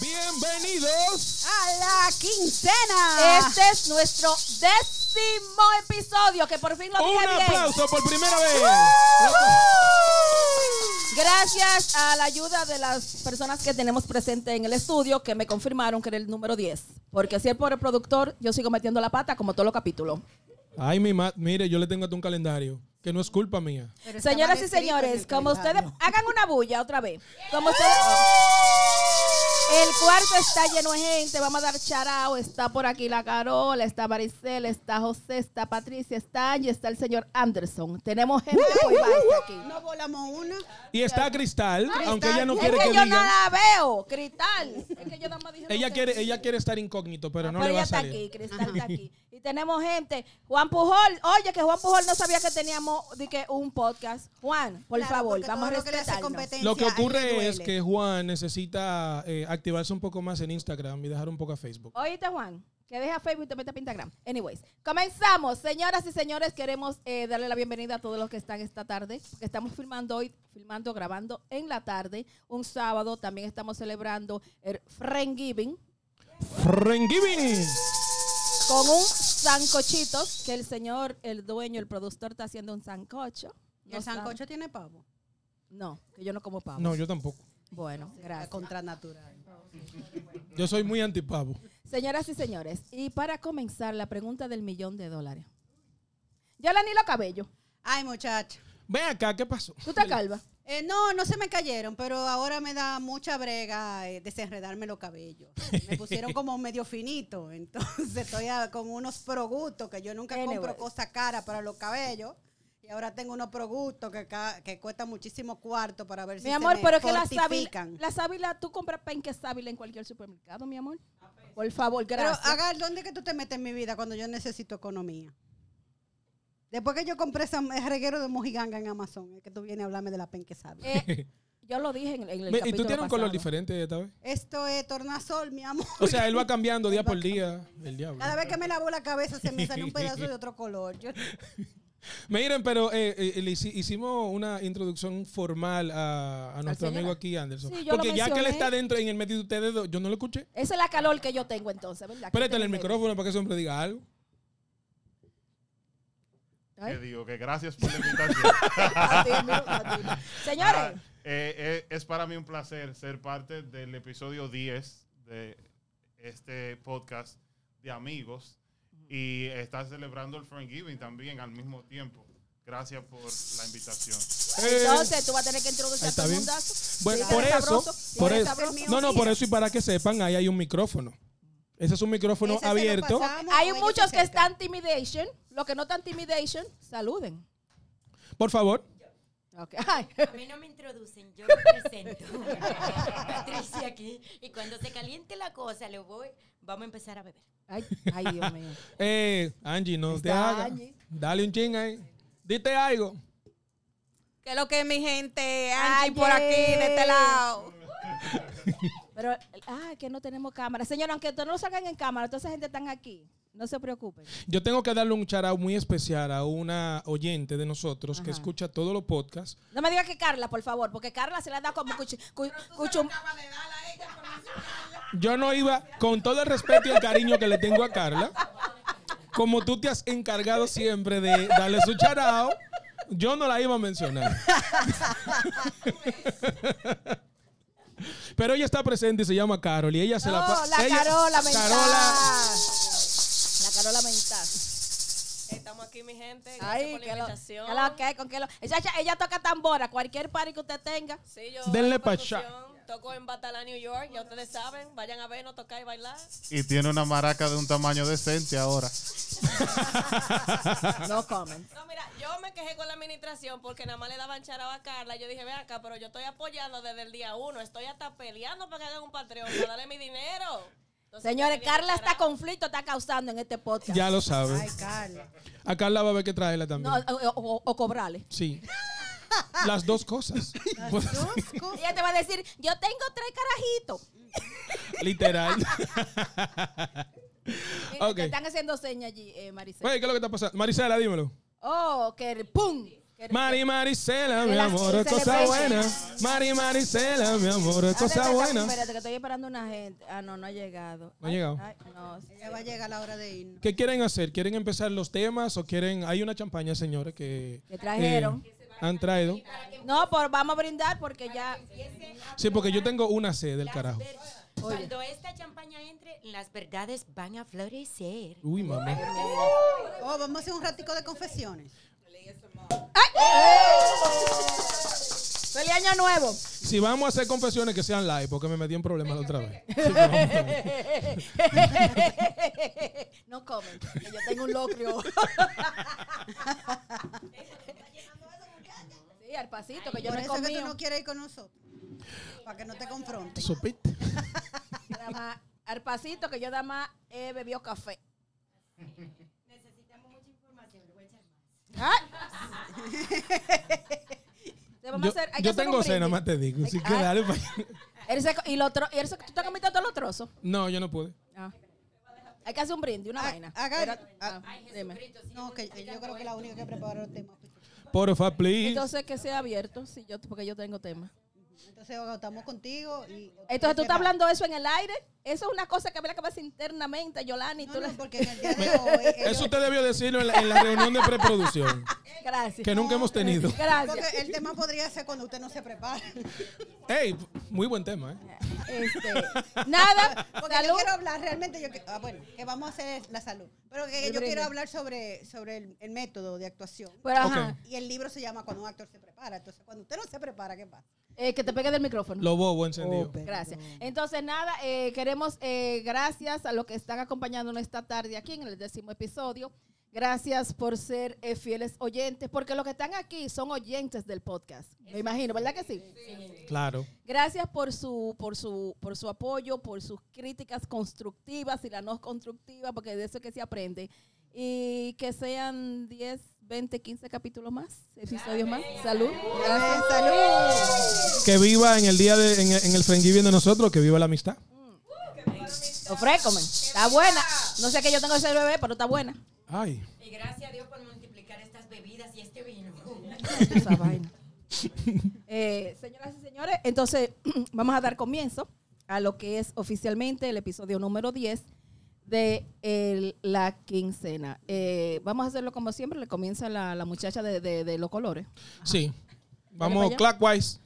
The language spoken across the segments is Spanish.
Bienvenidos. a la quincena. Este es nuestro décimo episodio, que por fin lo dije Un bien. aplauso por primera vez. Gracias a la ayuda de las personas que tenemos presente en el estudio, que me confirmaron que era el número 10. Porque si es por el productor, yo sigo metiendo la pata como todos los capítulos. Ay, mi ma mire, yo le tengo hasta un calendario que no es culpa mía. Señoras y señores, como ustedes hagan una bulla otra vez. Como ustedes El cuarto está lleno de gente, vamos a dar charao, está por aquí la Carola, está Maricela, está José, está Patricia, está Angie, está el señor Anderson. Tenemos gente muy baja aquí. No volamos una. Y está Cristal, aunque ella no Es quiere que que yo diga. no la veo, Cristal. Es que yo nada más dije Ella quiere, ella quiere estar incógnito, pero no Pero le va ella a está salir. aquí, Cristal está aquí. Y tenemos gente. Juan Pujol, oye, que Juan Pujol no sabía que teníamos de que un podcast. Juan, por Claro, favor, vamos a todo lo que respetarnos. Lo que ocurre es que Juan necesita eh, activarse un poco más en Instagram y dejar un poco a Facebook. Oíste, Juan, que deja Facebook y te mete a Instagram. Anyways, comenzamos. Señoras y señores, queremos eh, darle la bienvenida a todos los que están esta tarde. Que estamos filmando hoy, filmando, grabando en la tarde. Un sábado también estamos celebrando el Friendsgiving Friendsgiving. con un sancochitos que el señor, el dueño, el productor está haciendo un sancocho. ¿Y el sancocho tiene pavo? No, que yo no como pavo. No, yo tampoco. Bueno, gracias. contra natural. Yo soy muy antipavo. Señoras y señores, y para comenzar, la pregunta del millón de dólares. Yo la lo cabello. Ay, muchacho. Ven acá, ¿qué pasó? ¿Tú estás calva? Eh, no, no se me cayeron, pero ahora me da mucha brega eh, desenredarme los cabellos. Me pusieron como medio finito, entonces estoy a- con unos productos que yo nunca Anyway. compro cosa cara para los cabellos. Y ahora tengo unos productos que, que cuestan muchísimo cuarto para ver si Mi se amor, me pero es que la sábila, fortifican. la sábila, tú compras penque sábila en cualquier supermercado, mi amor. Por favor, Pero gracias. Agar, ¿dónde es que tú te metes en mi vida cuando yo necesito economía? Después que yo compré ese reguero de mojiganga en Amazon, es que tú vienes a hablarme de la penque sábila. Eh, yo lo dije en, en el ¿Y capítulo tú tienes un color diferente esta vez? Esto es tornasol, mi amor. O sea, él va cambiando día por día. El diablo. Cada vez que me lavo la cabeza se me sale un pedazo de otro color. Yo- Miren, pero eh, eh, le hici- hicimos una introducción formal a, a nuestro amigo aquí, Anderson. Sí, yo lo Porque ya que él mencioné. está dentro, en el medio de ustedes dos, yo no lo escuché. Esa es la calor que yo tengo entonces, ¿verdad? Préstale el Que tengo micrófono para que ese hombre diga algo. Ay. Que digo que gracias por la invitación. A ti, a ti. Señores, Ah, eh, eh, es para mí un placer ser parte del episodio 10 de este podcast de amigos y estar celebrando el Friendsgiving también al mismo tiempo. Gracias por la invitación. Entonces tú vas a tener que introducir a está todo el bien. mundazo. bueno, Sí, por eso, sabroso, por eso. No, no, por eso y para que sepan, ahí hay un micrófono. Ese es un micrófono Ese abierto. Hay muchos que están intimidation. Los que no están intimidation, saluden. Por favor. Ok. Ay. A mí no me introducen, yo me presento. Patricia aquí. Y cuando se caliente la cosa, le voy, vamos a empezar a beber. Ay, ay, Dios mío. Eh, Angie, no te hagas. Angie. Dale un ching ahí. Dite algo. ¿Qué es lo que es mi gente? Ay, Angie por aquí, de este lado. Pero, ah, que no tenemos cámara. Señor, aunque no salgan en cámara, toda esa gente están aquí. No se preocupen. Yo tengo que darle un charao muy especial a una oyente de nosotros que escucha todos los podcasts. No me diga que Carla, por favor, porque Carla se le da como cuchu, cu- cuchum- Yo no iba, con todo el respeto y el cariño que le tengo a Carla, como tú te has encargado siempre de darle su charao, yo no la iba a mencionar. Pero ella está presente y se llama Carol y ella se la No, pa- la ella- Carola mental. Carola, La Carola mental. Estamos aquí, mi gente. Gracias Ay, por la lo, invitación. que lo que, con que lo. Ella, toca tambora, cualquier party que usted tenga. Sí, yo Denle hago pa' percusión, allá. Toco en Batalá, New York. Ya ustedes saben. Vayan a vernos, tocar y bailar. Y tiene una maraca de un tamaño decente ahora. No comment. No, mira, yo me quejé con la administración porque nada más le daban charaba a Carla. Yo dije, ve acá, pero yo estoy apoyando desde el día uno. Estoy hasta peleando para que hagan un Patreon, para darle mi dinero. Entonces, Señores, Carla está conflicto, está causando en este podcast. ya lo sabe. Ay, Carla. A Carla va a haber que traerla también. No, o, o- o cobrarle. Sí. Las dos cosas. Pues, Ella te va a decir, yo tengo tres carajitos. Literal. Te están haciendo señas allí, eh, Maricela. Oye, ¿qué es lo que está pasando? Marisela, dímelo. Oh, que pum. Mari Maricela, mi amor, es cosa buena. Mari Maricela, mi amor, es cosa Espérate, buena. Espérate, que estoy esperando una gente. Ah, no, no ha llegado. No ha llegado. Ay, no. Ya va a llegar la hora de irnos. ¿Qué quieren hacer? ¿Quieren empezar los temas o quieren...? Hay una champaña, señores, que... Que trajeron. eh, han traído. No, por, vamos a brindar porque ya. Sí, porque yo tengo una C del carajo. Cuando esta champaña entre, las verdades van a florecer. Uy, mamá. Oh, vamos a hacer un ratico de confesiones. ¡Feliz Año Nuevo! Si vamos a hacer confesiones que sean live, porque me metí en problemas la otra vez. No comen, que yo tengo un locrio. sí, al pasito, que yo Por no eso es que tú no quieres ir con nosotros. Para que no te confrontes. Nada más, al pasito, que yo nada más he bebido café. Necesitamos mucha información, le voy a echar más. ¡Ay! Yo, hacer- hay que yo un tengo cena, brindis. más te digo. Así que Ah. dale pa' allá. Él se- y, lo tro- y él se- tú te comiste todos los trozos. No, yo no pude. Ah. Hay que hacer un brindis, una Ah, vaina. haga- Espera- ah, ah, dime. No, que yo creo que la única que preparó el tema. Porfa, please. Entonces que sea abierto, sí, yo, porque yo tengo tema. Entonces, estamos contigo. Y, Entonces tú estás hablando eso en el aire. Eso es una cosa que habría que hacer internamente, Yolani. No, tú no, porque en el día de hoy. ellos- Eso usted debió decirlo en la, en la reunión de preproducción, Gracias. que nunca hemos tenido. Gracias. Porque el tema podría ser cuando usted no se prepara. Ey, muy buen tema, ¿eh? Este, nada, Porque salud. yo quiero hablar realmente, yo, que- ah, bueno, que vamos a hacer es la salud. Pero que El yo quiero hablar sobre, sobre el, el método de actuación. Pero. Y el libro se llama Cuando un actor se prepara. Entonces, cuando usted no se prepara, ¿qué pasa? Eh, que te pegue del micrófono. Lo bobo encendido. Gracias. Entonces, nada, eh, queremos, eh, gracias a los que están acompañándonos esta tarde aquí en el décimo episodio. Gracias por ser eh, fieles oyentes, porque los que están aquí son oyentes del podcast. Me imagino, ¿verdad que sí? Claro. Gracias por su, por su, por su apoyo, por sus críticas constructivas y las no constructivas, porque de eso es que se aprende. Y que sean 10, 20, 15 capítulos más, episodios más. Salud. Gracias, salud. Que viva en el día de, en, en el Friendsgiving de nosotros, que viva la amistad. Ofrécome. Está buena. No sé que yo tengo ese bebé, pero está buena. Ay. Y gracias a Dios por multiplicar estas bebidas y este vino. esa vaina. Eh, señoras y señores, entonces vamos a dar comienzo a lo que es oficialmente el episodio número 10 de el- la quincena. Eh, vamos a hacerlo como siempre, le comienza la, la muchacha de, de- de los colores. Sí. Vamos clockwise.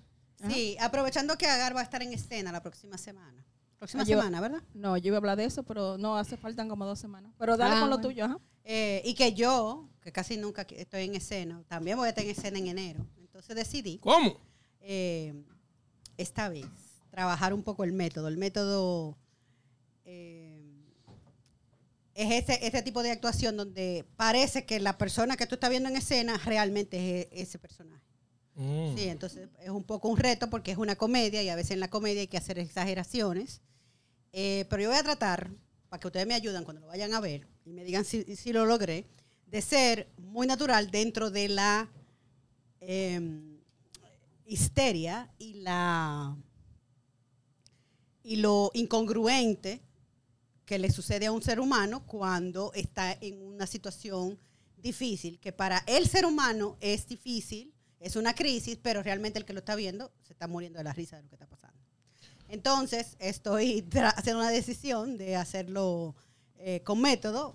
Sí, aprovechando que Agar va a estar en escena la próxima semana. Próxima Ah, yo- semana, ¿verdad? No, yo iba a hablar de eso, pero no, hace faltan como dos semanas. Pero dale Ah, con lo bueno. tuyo, ajá. Eh, y que yo, que casi nunca estoy en escena, también voy a estar en escena en enero. Entonces decidí, ¿Cómo? eh, esta vez, trabajar un poco el método. El método eh, es ese, ese tipo de actuación donde parece que la persona que tú estás viendo en escena realmente es e- ese personaje. Mm. Sí, entonces es un poco un reto porque es una comedia y a veces en la comedia hay que hacer exageraciones. Eh, pero yo voy a tratar, para que ustedes me ayuden cuando lo vayan a ver y me digan si, si lo logré, de ser muy natural dentro de la em, histeria y la y lo incongruente que le sucede a un ser humano cuando está en una situación difícil, que para el ser humano es difícil, es una crisis, pero realmente el que lo está viendo se está muriendo de la risa de lo que está pasando. Entonces, estoy haciendo una decisión de hacerlo eh, con método.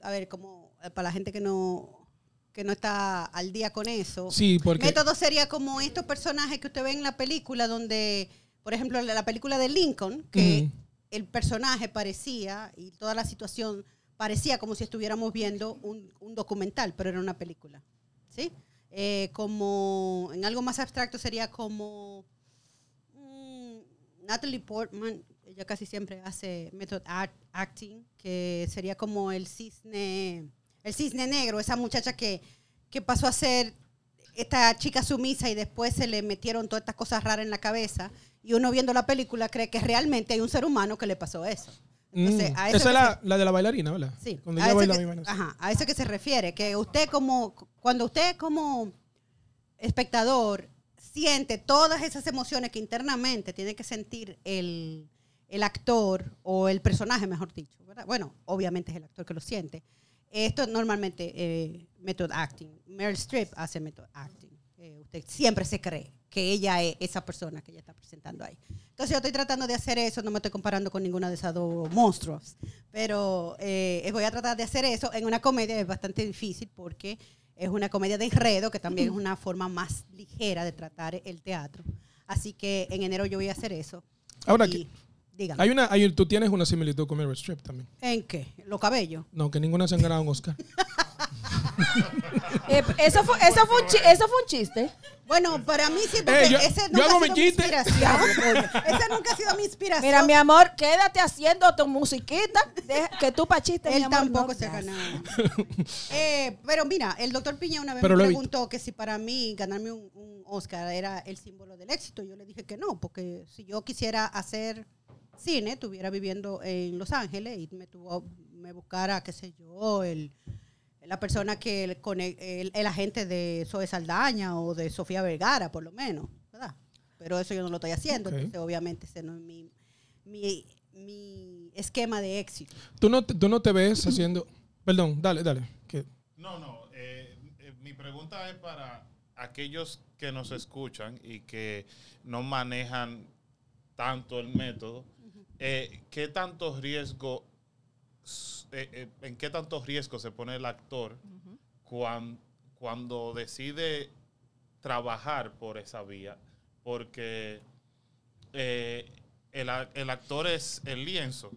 A ver, como eh, para la gente que no, que no está al día con eso. Sí, porque Método sería como estos personajes que usted ve en la película, donde, por ejemplo, la la película de Lincoln, que. El personaje parecía y toda la situación parecía como si estuviéramos viendo un, documental, pero era una película. ¿Sí? Eh, como en algo más abstracto sería como mm, Natalie Portman, ella casi siempre hace method act- acting, que sería como el cisne, el cisne negro, esa muchacha que, que pasó a ser esta chica sumisa y después se le metieron todas estas cosas raras en la cabeza y uno viendo la película cree que realmente hay un ser humano que le pasó eso. Entonces, Mm. a Esa es la, la de la bailarina, ¿verdad? Sí, Cuando a ella baila que- mi ajá, a eso que se refiere, que usted como, cuando usted como espectador siente todas esas emociones que internamente tiene que sentir el, el actor o el personaje, mejor dicho, ¿verdad? bueno, obviamente es el actor que lo siente, Esto normalmente eh, method acting. Meryl Streep hace method acting. Eh, usted siempre se cree que ella es esa persona que ella está presentando ahí. Entonces yo estoy tratando de hacer eso, no me estoy comparando con ninguna de esas dos monstruos, pero eh, voy a tratar de hacer eso en una comedia, es bastante difícil porque es una comedia de enredo, que también es una forma más ligera de tratar el teatro. Así que en enero yo voy a hacer eso. Ahora, Y- dígame. hay una, hay, tú tienes una similitud con Meryl Streep también. ¿En qué? ¿Los cabellos? No, que ninguna se han ganado un Oscar. Eh, eso, fue, eso, fue un chi- eso fue un chiste. Bueno, para mí siento Eh, que yo- ese yo nunca hago ha mi sido mi chiste. inspiración. Ese nunca ha sido mi inspiración. Mira, mi amor, quédate haciendo tu musiquita. deja- que tú pa' chiste, mi Él amor, tampoco no se ha das. ganado. Eh, pero mira, el doctor Piña una vez Pero lo me he preguntó que si para mí ganarme un, un Oscar era el símbolo del éxito. Yo le dije que no, porque si yo quisiera hacer cine, estuviera viviendo en Los Ángeles y me, tuvo, me buscara, qué sé yo, el, la persona que el, cone- el, el agente de Zoe Saldaña o de Sofía Vergara, por lo menos, ¿verdad? Pero eso yo no lo estoy haciendo, entonces obviamente ese no es mi, mi, mi esquema de éxito. Tú no, te- tú no te ves haciendo... Perdón, dale, dale. que- No, no. eh, eh, mi pregunta es para aquellos que nos escuchan y que no manejan tanto el método. eh, ¿Qué tanto riesgo, eh, eh, en qué tanto riesgo se pone el actor cuan- cuando decide trabajar por esa vía? Porque eh, el, el actor es el lienzo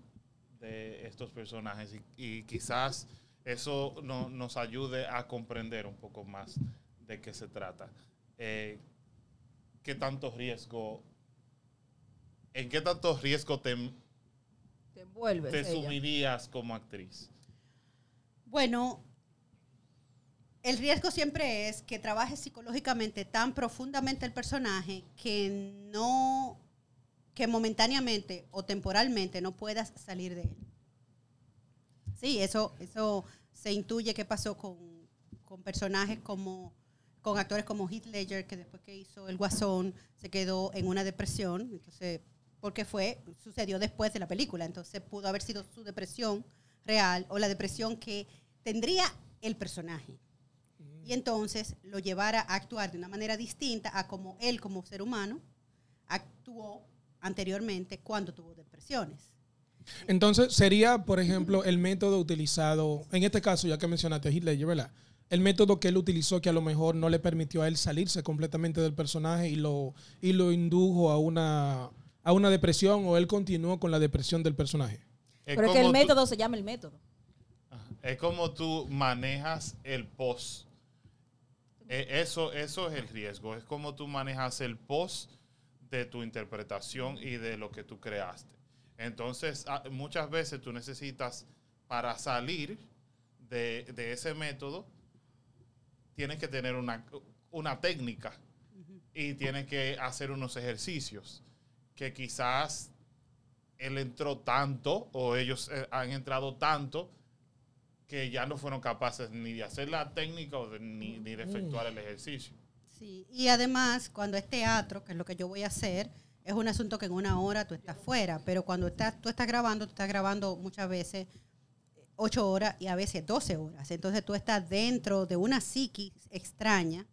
de estos personajes y, y quizás eso no- nos ayude a comprender un poco más de qué se trata. ¿Qué tanto riesgo, en qué tanto riesgo te, Te envuelves. te ella. sumirías como actriz? Bueno, el riesgo siempre es que trabajes psicológicamente tan profundamente el personaje que no, que momentáneamente o temporalmente no puedas salir de él. Sí, eso, eso se intuye que pasó con, con personajes como, con actores como Heath Ledger, que después que hizo El Guasón se quedó en una depresión, entonces, porque fue, sucedió después de la película, entonces pudo haber sido su depresión real o la depresión que tendría el personaje. Y entonces lo llevara a actuar de una manera distinta a como él como ser humano actuó anteriormente cuando tuvo depresiones. Entonces, sería, por ejemplo, el método utilizado, en este caso, ya que mencionaste a Ledger, ¿verdad? El método que él utilizó que a lo mejor no le permitió a él salirse completamente del personaje y lo, y lo indujo a una, a una depresión o él continuó con la depresión del personaje. Es Pero es que el tú- método se llama el método. Es como tú manejas el post. Eh, Eso, eso es el riesgo. Es como tú manejas el post de tu interpretación y de lo que tú creaste. Entonces, ah, muchas veces tú necesitas, para salir de, de ese método, tienes que tener una, una técnica y tienes que hacer unos ejercicios que quizás él entró tanto o ellos eh, han entrado tanto que ya no fueron capaces ni de hacer la técnica o ni, ni de efectuar el ejercicio. Sí, y además, cuando es teatro, que es lo que yo voy a hacer, es un asunto que en una hora tú estás fuera, pero cuando estás, tú estás grabando, tú estás grabando muchas veces ocho horas y a veces 12 horas. Entonces tú estás dentro de una psiquis extraña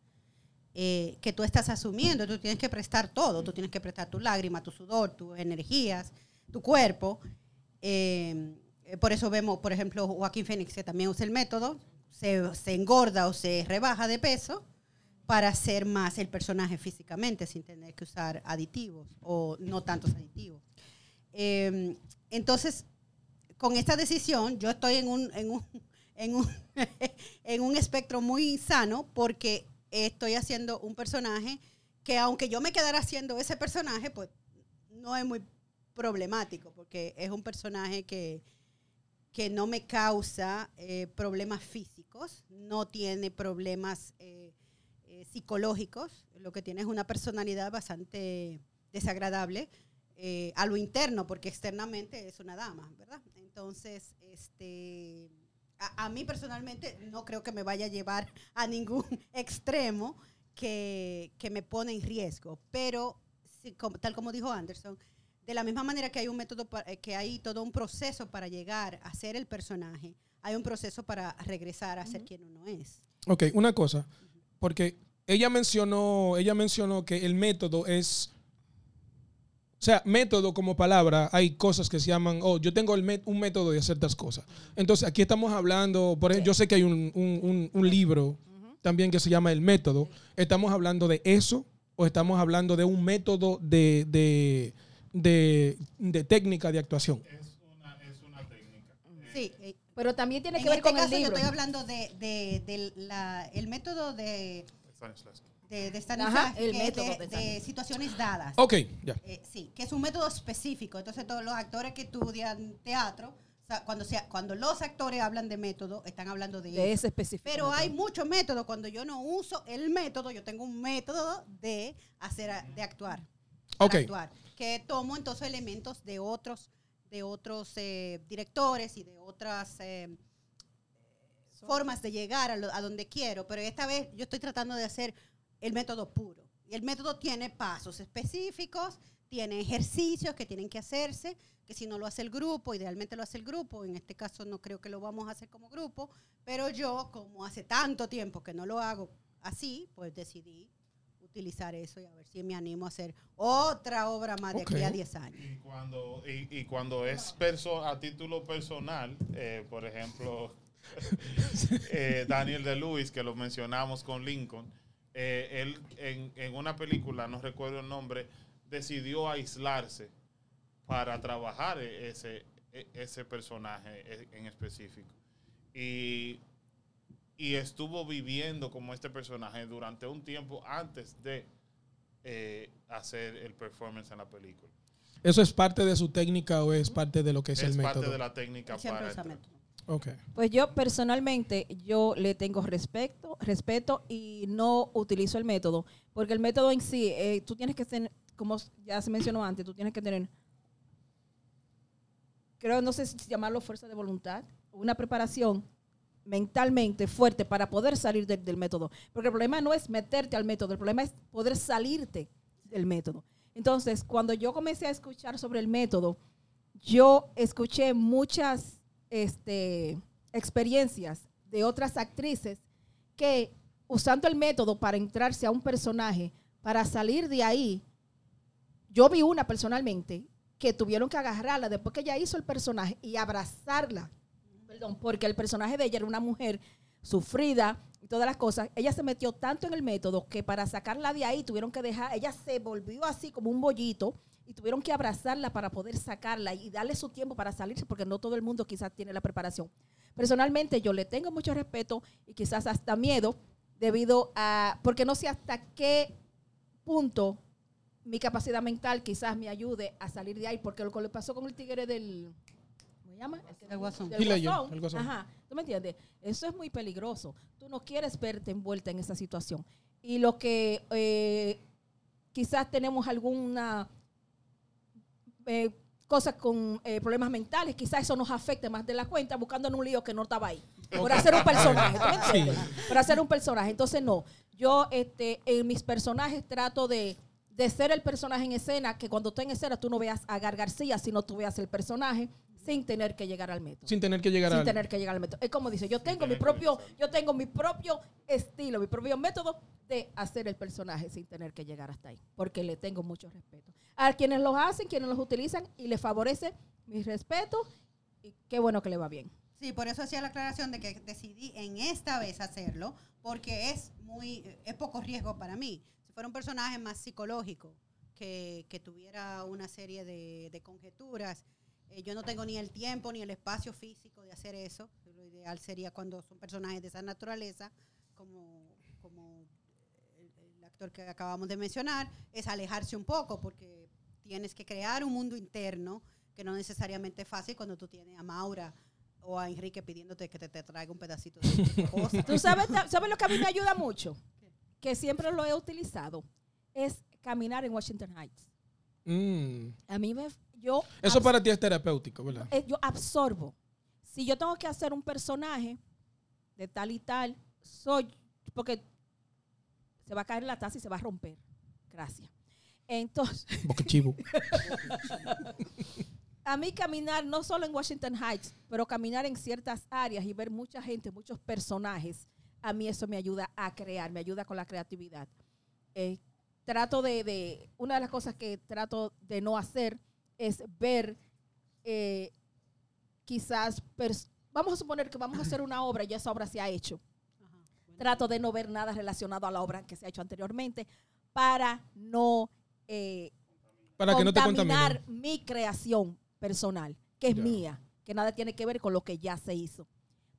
eh, que tú estás asumiendo. Tú tienes que prestar todo. Tú tienes que prestar tu lágrima, tu sudor, tus energías, tu cuerpo. Eh, eh, por eso vemos, por ejemplo, Joaquín Phoenix, que también usa el método, se, se engorda o se rebaja de peso para ser más el personaje físicamente sin tener que usar aditivos o no tantos aditivos. Eh, entonces, con esta decisión, yo estoy en un, en un, en un, en un espectro muy sano porque estoy haciendo un personaje que aunque yo me quedara haciendo ese personaje, pues no es muy problemático porque es un personaje que, que no me causa eh, problemas físicos, no tiene problemas eh, eh, psicológicos, lo que tiene es una personalidad bastante desagradable a lo interno, porque externamente es una dama, ¿verdad? Entonces, este, a, a mí personalmente no creo que me vaya a llevar a ningún extremo que, que me pone en riesgo, pero sí, como- tal como dijo Anderson, de la misma manera que hay un método, pa- eh, que hay todo un proceso para llegar a ser el personaje, hay un proceso para regresar a ser quien uno es. Ok, una cosa, porque ella mencionó, ella mencionó que el método es, o sea, método como palabra, hay cosas que se llaman, oh, yo tengo el un método de hacer estas cosas. Entonces, aquí estamos hablando, por ejemplo, yo sé que hay un, un- un- un libro también que se llama El Método. ¿Estamos hablando de eso o estamos hablando de un método de, de, de- de técnica de actuación? Es una, es una técnica. Sí, eh, Pero también tiene en que ver este con caso el yo libro. estoy hablando de, de- de la- el método de, Stanislavski. De, de Ajá, el método de, de de Stanislavski. situaciones dadas. Ok, ya. Eh, sí, que es un método específico. Entonces, todos los actores que estudian teatro, o sea, cuando, sea, cuando los actores hablan de método, están hablando de, de ese específico. Pero método. hay muchos métodos. Cuando yo no uso el método, yo tengo un método de hacer, a- de actuar. Ok. actuar, que tomo entonces elementos de otros, de otros eh, directores y de otras eh, formas de llegar a, lo- a donde quiero. Pero esta vez yo estoy tratando de hacer el método puro. Y el método tiene pasos específicos, tiene ejercicios que tienen que hacerse, que si no lo hace el grupo, idealmente lo hace el grupo, en este caso no creo que lo vamos a hacer como grupo, pero yo, como hace tanto tiempo que no lo hago así, pues decidí utilizar eso y a ver si me animo a hacer otra obra más de aquí a Ok. 10 años. Y cuando, y, y cuando es perso a título personal, eh, por ejemplo, eh, Daniel de Lewis, que lo mencionamos con Lincoln, eh, él en, en una película, no recuerdo el nombre, decidió aislarse para trabajar e- ese, e- ese personaje e- en específico. Y, y estuvo viviendo como este personaje durante un tiempo antes de eh, hacer el performance en la película. ¿Eso es parte de su técnica o es parte de lo que es, Es, el parte método? de la técnica Siempre para usa entrar. Método. Ok. Pues yo personalmente, yo le tengo respeto, respeto y no utilizo el método, porque el método en sí, eh, tú tienes que tener, como ya se mencionó antes, tú tienes que tener, creo, no sé si llamarlo fuerza de voluntad, una preparación mentalmente fuerte para poder salir del método. Porque el problema no es meterte al método, el problema es poder salirte del método. Entonces, cuando yo comencé a escuchar sobre el método, yo escuché muchas este, experiencias de otras actrices que usando el método para entrarse a un personaje, para salir de ahí, yo vi una personalmente que tuvieron que agarrarla después que ella hizo el personaje y abrazarla. Perdón, porque el personaje de ella era una mujer sufrida y todas las cosas. Ella se metió tanto en el método que para sacarla de ahí tuvieron que dejar, ella se volvió así como un bollito y tuvieron que abrazarla para poder sacarla y darle su tiempo para salirse porque no todo el mundo quizás tiene la preparación. Personalmente yo le tengo mucho respeto y quizás hasta miedo debido a, porque no sé hasta qué punto mi capacidad mental quizás me ayude a salir de ahí, porque lo que le pasó con el tigre del, ¿cómo se llama? El guasón. del guasón. el guasón. Ajá, ¿tú me entiendes? Eso es muy peligroso. Tú no quieres verte envuelta en esa situación. Y lo que eh, quizás tenemos alguna eh, cosas con eh, problemas mentales, quizás eso nos afecte más de la cuenta buscando en un lío que no estaba ahí. Por hacer un personaje, ¿tú me entiendes? Por hacer un personaje. Entonces, no. Yo este, en mis personajes trato de, de ser el personaje en escena, que cuando esté en escena tú no veas a Gar García, sino tú veas el personaje sin tener que llegar al método Sin tener que llegar sin al... tener que llegar al método. Es como dice, yo tengo mi propio, yo tengo mi propio estilo, mi propio método de hacer el personaje sin tener que llegar hasta ahí, porque le tengo mucho respeto. A quienes los hacen, quienes los utilizan y les favorece mi respeto y qué bueno que le va bien. Sí, por eso hacía la aclaración de que decidí en esta vez hacerlo, porque es muy, es poco riesgo para mí. Si fuera un personaje más psicológico, que, que tuviera una serie de, de conjeturas, eh, yo no tengo ni el tiempo ni el espacio físico de hacer eso. Lo ideal sería cuando son personajes de esa naturaleza, como, como el, el actor que acabamos de mencionar, es alejarse un poco, porque tienes que crear un mundo interno que no necesariamente es fácil cuando tú tienes a Maura o a Enrique pidiéndote que te, te traiga un pedacito de cosa. ¿Tú sabes, sabes lo que a mí me ayuda mucho? Que siempre lo he utilizado. Es caminar en Washington Heights. Mm. A mí me... Yo Eso para ti es terapéutico, ¿verdad? eh, yo absorbo. Si yo tengo que hacer un personaje de tal y tal, soy, porque se va a caer la taza y se va a romper. Gracias. Entonces, Boca chivo. a mí caminar, no solo en Washington Heights, pero caminar en ciertas áreas y ver mucha gente, muchos personajes, a mí eso me ayuda a crear, me ayuda con la creatividad. Eh, trato de, de- una de las cosas que trato de no hacer es ver eh, quizás, vamos a suponer que vamos a hacer una obra y ya esa obra se ha hecho. Trato de no ver nada relacionado a la obra que se ha hecho anteriormente para no eh, Para que no te contaminar mi creación personal, que es Ya. mía, que nada tiene que ver con lo que ya se hizo.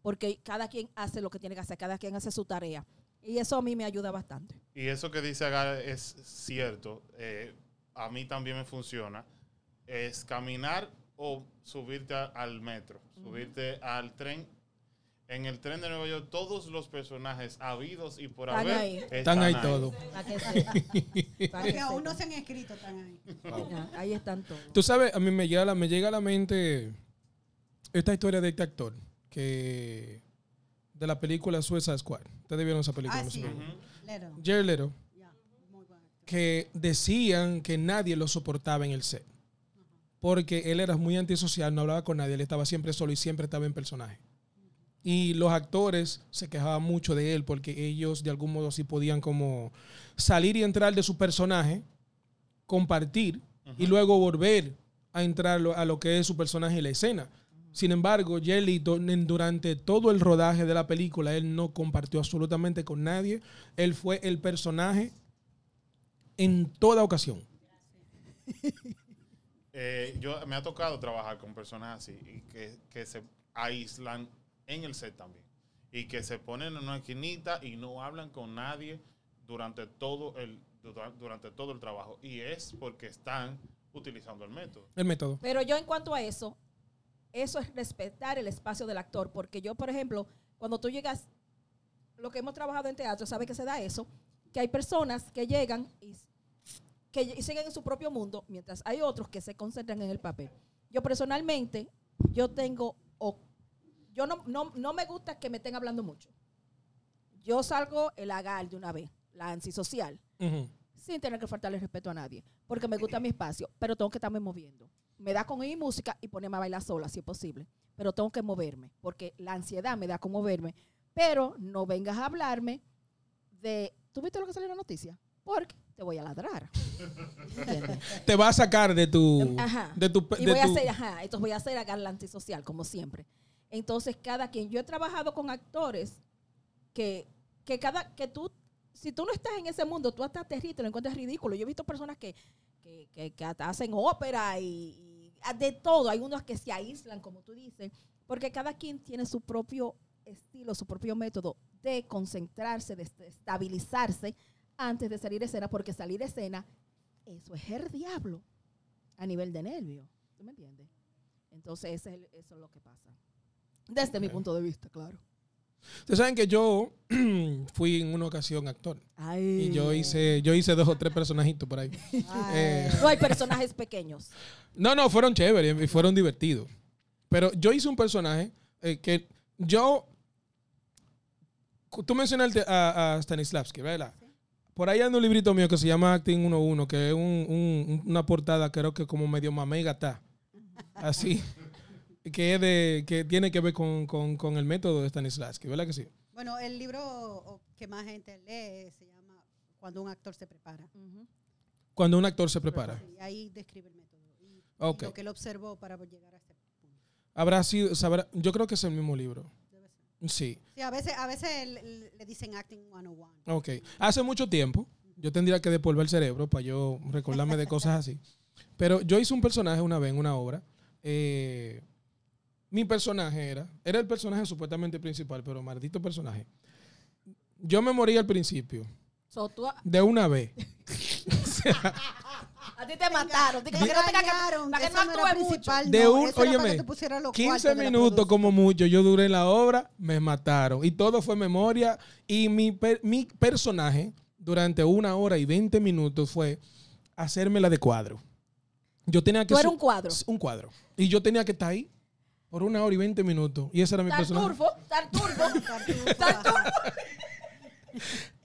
Porque cada quien hace lo que tiene que hacer, cada quien hace su tarea. Y eso a mí me ayuda bastante. Y eso que dice Agar es cierto. eh, a mí también me funciona. Es caminar o subirte a- al metro, subirte al tren. En el tren de Nueva York, todos los personajes habidos y por Están haber ahí. Están ahí todos. Que Porque aún no se han escrito, están ahí. Ahí están todos. Tú sabes, a mí me llega, a la, me llega a la mente esta historia de este actor que de la película Suicide Squad. Ustedes vieron esa película. Ah, no sí. sé. Ujú. Lero. Que decían que nadie lo soportaba en el set. Porque él era muy antisocial, no hablaba con nadie, él estaba siempre solo y siempre estaba en personaje. Y los actores se quejaban mucho de él porque ellos de algún modo sí podían como salir y entrar de su personaje, compartir y luego volver a entrar lo- a lo que es su personaje en la escena. Sin embargo, Jelly durante todo el rodaje de la película, él no compartió absolutamente con nadie. Él fue el personaje en toda ocasión. Eh, yo me ha tocado trabajar con personas así y que, que se aíslan en el set también y que se ponen en una esquinita y no hablan con nadie durante todo el dura- durante todo el trabajo y es porque están utilizando el método. El método. Pero yo en cuanto a eso, eso es respetar el espacio del actor, porque yo, por ejemplo, cuando tú llegas, lo que hemos trabajado en teatro, sabe que se da eso, que hay personas que llegan y, que siguen en su propio mundo, mientras hay otros que se concentran en el papel. Yo personalmente, yo tengo, o, yo no, no, no me gusta que me estén hablando mucho. Yo salgo el agar de una vez, la antisocial sin tener que faltarle respeto a nadie, porque me gusta mi espacio, pero tengo que estarme moviendo. Me da con oír música y ponerme a bailar sola, si es posible, pero tengo que moverme, porque la ansiedad me da con moverme, pero no vengas a hablarme de, ¿tú viste lo que salió en la noticia? Porque te voy a ladrar. ¿Entiendes? Te va a sacar de tu. Ajá. De tu Y de voy a hacer, ajá, entonces voy a hacer agar la antisocial, como siempre. Entonces, cada quien, yo he trabajado con actores que, que cada, que tú, si tú no estás en ese mundo, tú hasta te ríes, te lo encuentras ridículo. Yo he visto personas que, que, que- que hasta hacen ópera y, y de todo. Hay unos que se aíslan, como tú dices, porque cada quien tiene su propio estilo, su propio método de concentrarse, de est- estabilizarse antes de salir de escena, porque salir de escena, eso es el diablo a nivel de nervio. ¿Tú me entiendes? Entonces, ese es el- eso es lo que pasa. Desde mi punto de vista, claro. Ustedes saben que yo fui en una ocasión actor. Y yo hice, yo hice dos o tres personajitos por ahí. Eh, No hay personajes pequeños. No, no, fueron chéveres y fueron divertidos. Pero yo hice un personaje eh, que yo. Tú mencionaste a, a Stanislavski, ¿verdad? Por ahí anda un librito mío que se llama Acting 1.1, que es un- un- una portada, creo que como medio mamey gata. Así. Que, es de, que tiene que ver con, con- con el método de Stanislavski, ¿verdad que sí? Bueno, el libro que más gente lee se llama Cuando un actor se prepara. Cuando un actor se prepara. Y ahí describe el método. Y, y Ok. lo que él observó para llegar a este punto. Habrá sido, sabrá- yo creo que es el mismo libro. Sí. Sí, a veces, a veces le, dicen acting 101. Ok. Hace mucho tiempo, yo tendría que despolver el cerebro para yo recordarme de cosas así. Pero yo hice un personaje una vez en una obra. eh, mi personaje era, era el personaje supuestamente principal, pero maldito personaje. Yo me morí al principio, So, tú a, de una vez. a ti te mataron. Te Para que no engañaron, para que no no actúe mucho. principal. De no, un- para óyeme, que tú pusieras los 15 cuartos de la minutos como mucho, yo duré en la obra, me mataron. Y todo fue memoria. Y mi, per- mi personaje, durante una hora y 20 minutos, fue hacerme la de cuadro. Yo tenía que Tú eras su- un cuadro. Un cuadro. Y yo tenía que estar ahí por una hora y 20 minutos. Y ese era mi personaje. Tarturfo, tarturfo. Tartufo.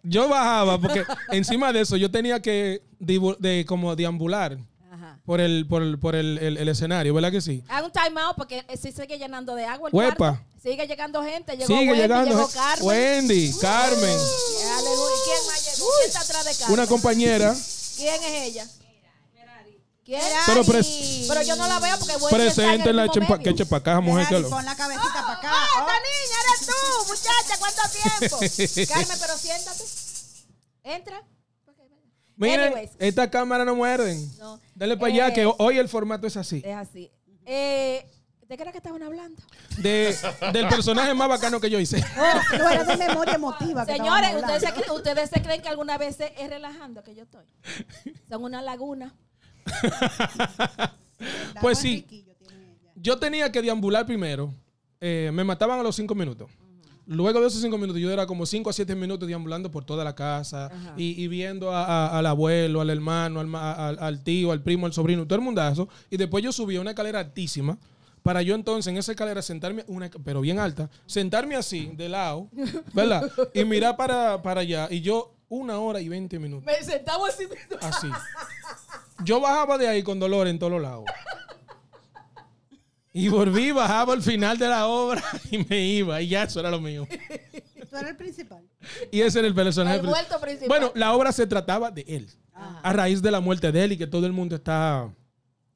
Yo bajaba porque encima de eso yo tenía que de, como deambular Ajá. por el, por el, por el, el- el escenario, ¿verdad que sí? Haga un time out porque eh, si sigue llenando de agua el Huepa. cuarto. Sigue llegando gente. Llegó Sigue Wendy, llegando. llegó Carmen. Wendy, Carmen, Aleluya. ¿Y ¿Quién más llegó? ¿Quién está atrás de Carmen? una compañera. ¿Quién es ella? ¿Quién? Pero pres- Pero yo no la veo porque Wendy Presente está en la chepa, que chepa acá, mujer. que lo- pon la cabecita para acá. ¡Ah, Oh. esta niña eres tú! Muchacha, ¿cuánto tiempo? Carmen, pero siéntate. Entra. Miren, Anyways. esta cámara no muerden. No. Dale para allá Eh, que hoy el formato es así. Es así. Eh, ¿De qué era que estaban hablando? De, del personaje más bacano que yo hice. Oh, no era de memoria emotiva. que Señores, estábamos ¿ustedes se, hablando. cre- ¿ustedes se creen que alguna vez es es relajando que yo estoy? Son una laguna. Pues sí. Yo tenía que deambular primero. Eh, me mataban a los cinco minutos. Luego de esos cinco minutos, yo era como cinco a siete minutos deambulando por toda la casa y, y viendo a- a- al abuelo, al hermano, al, tío, al primo, al sobrino, todo el mundazo. Y después yo subía una escalera altísima para yo entonces en esa escalera sentarme, una, pero bien alta, sentarme así, de lado, ¿verdad? Y mirar para, para allá. Y yo una hora y veinte minutos. Me sentamos así. Así. Yo bajaba de ahí con dolor en todos los lados. Y volví, bajaba al final de la obra y me iba. Y ya eso era lo mío. Tú eres el principal. Y ese era el personaje. El muerto principal. Bueno, la obra se trataba de él. Ajá. A raíz de la muerte de él y que todo el mundo está...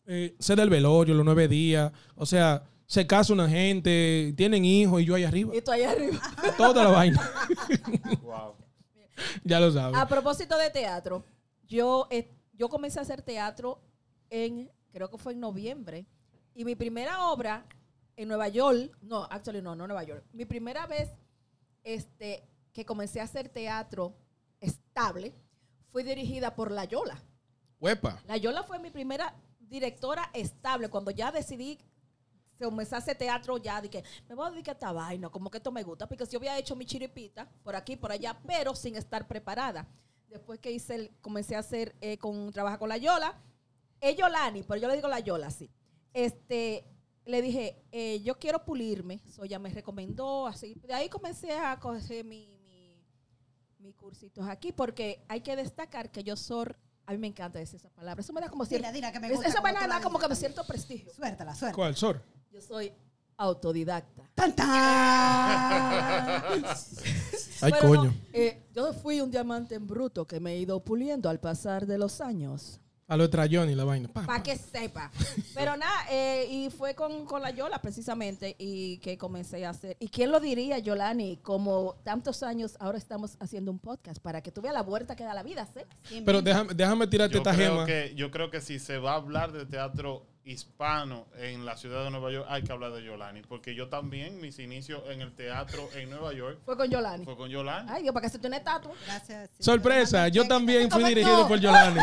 Eh, se da el velorio, los nueve días. O sea, se casa una gente, tienen hijos y yo ahí arriba. Y tú allá arriba. Toda la vaina. Wow. ya lo sabes. A propósito de teatro, yo, eh, yo comencé a hacer teatro en, creo que fue en noviembre. Y mi primera obra en Nueva York, no, actually no, no Nueva York. Mi primera vez este, que comencé a hacer teatro estable fue dirigida por La Yola. Huepa. La Yola fue mi primera directora estable. Cuando ya decidí comenzar a hacer teatro, ya dije, me voy a dedicar a esta vaina, como que esto me gusta, porque yo había hecho mi chiripita por aquí, por allá, pero sin estar preparada. Después que hice, el- comencé a hacer, eh, con, trabajar con la Yola, es Yolani, pero yo le digo la Yola, sí. Este, le dije, eh, yo quiero pulirme, so ella me recomendó, así. De ahí comencé a coger mi, mi, mis cursitos aquí, porque hay que destacar que yo soy, a mí me encanta decir esa palabra, eso me da como cierto, Dila, dila, que me gusta. como tú la da como que me dices cierto prestigio. Suéltala, suéltala. ¿Cuál, Sor? Yo soy autodidacta. ¡Tan, tan! Ay, coño. no, eh, yo fui un diamante en bruto que me he ido puliendo al pasar de los años. A lo de Trayón y la vaina. Pa, Para pa. que sepa. Pero nada, eh, y fue con, con la Yola precisamente y que comencé a hacer. ¿Y quién lo diría, Yolani? Como tantos años, ahora estamos haciendo un podcast para que tú veas la vuelta que da la vida, ¿sí? Pero déjame, déjame tirarte Yo esta creo, gema. que, yo creo que si se va a hablar de teatro hispano en la ciudad de Nueva York, hay que hablar de Yolani. Porque yo también, mis inicios en el teatro en Nueva York Fue con Yolani. fue con Yolani. Ay, Dios, para que se una estatua. Gracias. sí. Sorpresa, yo también fui ¿Cómo dirigido por Yolani.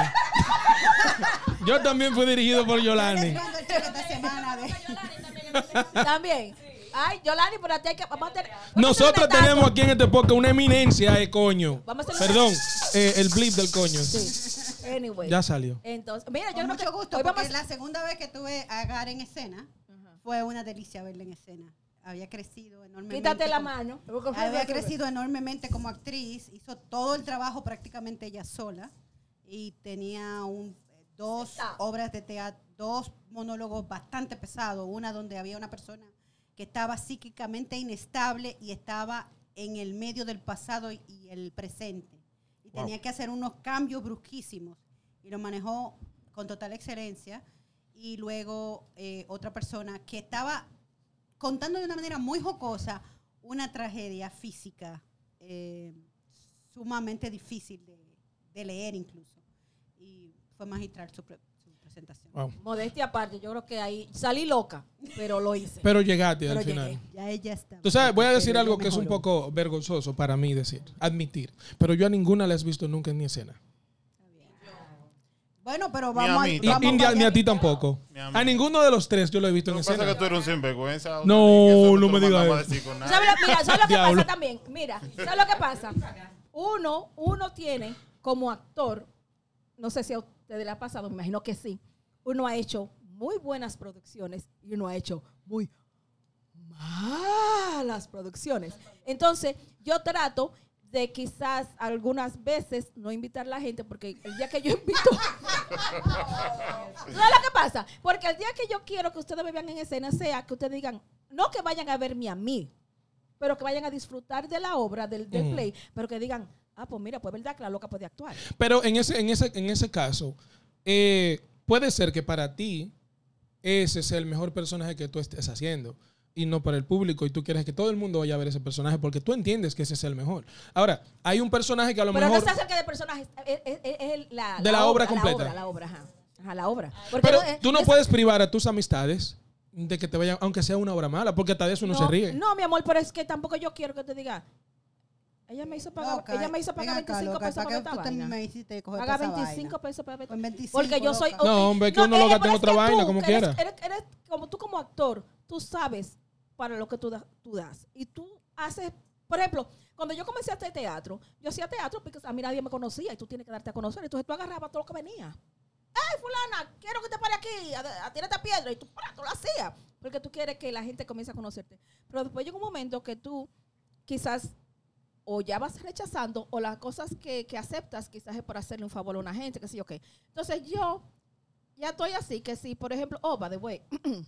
Yo también fui dirigido por Yolani. ¿Cuándo el cheque esta semana de- También. Ay, Yolani, pero a ti hay que. Vamos a tener. a Nosotros una estatua. tenemos aquí en este podcast una eminencia de coño. Vamos a hacer Perdón, eh, el blip del coño. Sí. Anyway. Ya salió. Entonces, mira, yo Con creo mucho que gusto, hoy vamos porque a- la segunda vez que tuve a Gar en escena fue una delicia verla en escena. Había crecido enormemente. Quítate la mano. Había crecido enormemente como actriz, hizo todo el trabajo prácticamente ella sola y tenía un, dos obras de teatro, dos monólogos bastante pesados, una donde había una persona que estaba psíquicamente inestable y estaba en el medio del pasado y- el presente. Y Wow. tenía que hacer unos cambios brusquísimos y lo manejó con total excelencia. Y luego eh, otra persona que estaba contando de una manera muy jocosa una tragedia física eh, sumamente difícil de, de leer incluso. Y fue magistral su presentación. Wow. Modestia aparte, yo creo que ahí salí loca, pero lo hice. Pero llegaste Pero al final. Ya ella está. Tú sabes, voy a decir Pero algo que es un poco vergonzoso para mí decir, admitir. Pero yo a ninguna la he visto nunca en mi escena. Bueno, pero Ni vamos a a, mí Y, vamos y ni a, ni a variar. ti tampoco. Ni a ninguno de los tres yo lo he visto en que pasa escena. que tú eres un sinvergüenza. No, no me digas eso. ¿Sabes lo, mira, ¿sabes lo que Diablo. pasa también? Mira, ¿sabes lo que pasa? Uno, uno tiene como actor, no sé si a ustedes le ha pasado, me imagino que sí, uno ha hecho muy buenas producciones y uno ha hecho muy malas producciones. Entonces, yo trato de quizás algunas veces no invitar a la gente, porque el día que yo invito... no es lo que pasa, porque el día que yo quiero que ustedes me vean en escena sea que ustedes digan, no que vayan a verme a mí, pero que vayan a disfrutar de la obra, del, del Ujú. play, pero que digan, ah, pues mira, pues verdad que la loca puede actuar. Pero en ese, en ese, en ese caso, eh, puede ser que para ti ese sea el mejor personaje que tú estés haciendo y no para el público y tú quieres que todo el mundo vaya a ver ese personaje porque tú entiendes que ese es el mejor. Ahora, hay un personaje que a lo Pero mejor... no se acerca de personajes, es, es- la, De la obra La completa. obra, la obra, ajá. Ajá, la obra. Porque Pero eh, tú no puedes privar a tus amistades de que te vayan, aunque sea una obra mala, porque hasta de eso uno se ríe. No, mi amor, pero es que tampoco yo quiero que te diga. Ella me hizo pagar, Loca, ella me hizo pagar ven acá, 25 loca, pesos ¿para esta vaina. me hiciste coger Paga toda esa 25 vaina? pesos para ver. Pues 25, Porque yo soy. loca. No, hombre, que uno lo gasta en otra vaina, tú, como que eres- quiera. Eres, eres como tú, como actor, tú sabes para lo que tú, da- tú das. Y tú haces. Por ejemplo, cuando yo comencé a hacer teatro, yo hacía teatro porque a mí nadie me conocía y tú tienes que darte a conocer. Entonces tú agarrabas todo lo que venía. ¡Ay, fulana! Quiero que te pare aquí, a, a tirarte piedra. Y tú, ¡para! tú lo hacías. Porque tú quieres que la gente comience a conocerte. Pero después llega un momento que tú quizás o ya vas rechazando o las cosas que, que aceptas quizás es por hacerle un favor a una gente, qué sé yo qué. Entonces yo ya estoy así, que si por ejemplo, oh, by the way,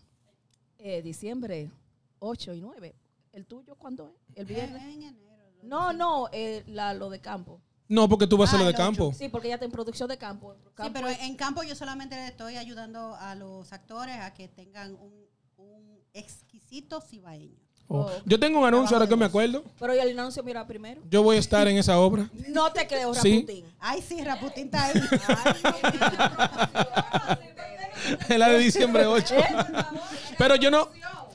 eh, diciembre 8 y 9, ¿el tuyo cuándo es? ¿El viernes? En enero, lo No, no, eh, la, lo de campo. No, porque tú vas a Ah, hacerlo de ocho. campo. Sí, porque ya está en producción de campo. Sí, Campo pero es- en campo yo solamente le estoy ayudando a los actores a que tengan un, un exquisito cibaeño. Oh. Yo tengo un anuncio ahora que me acuerdo. pero el anuncio mira primero. Yo voy a estar en esa obra. No te creo, Sí. Raputín. Ay, sí, Raputín está ahí. En la de diciembre 8. Pero yo no,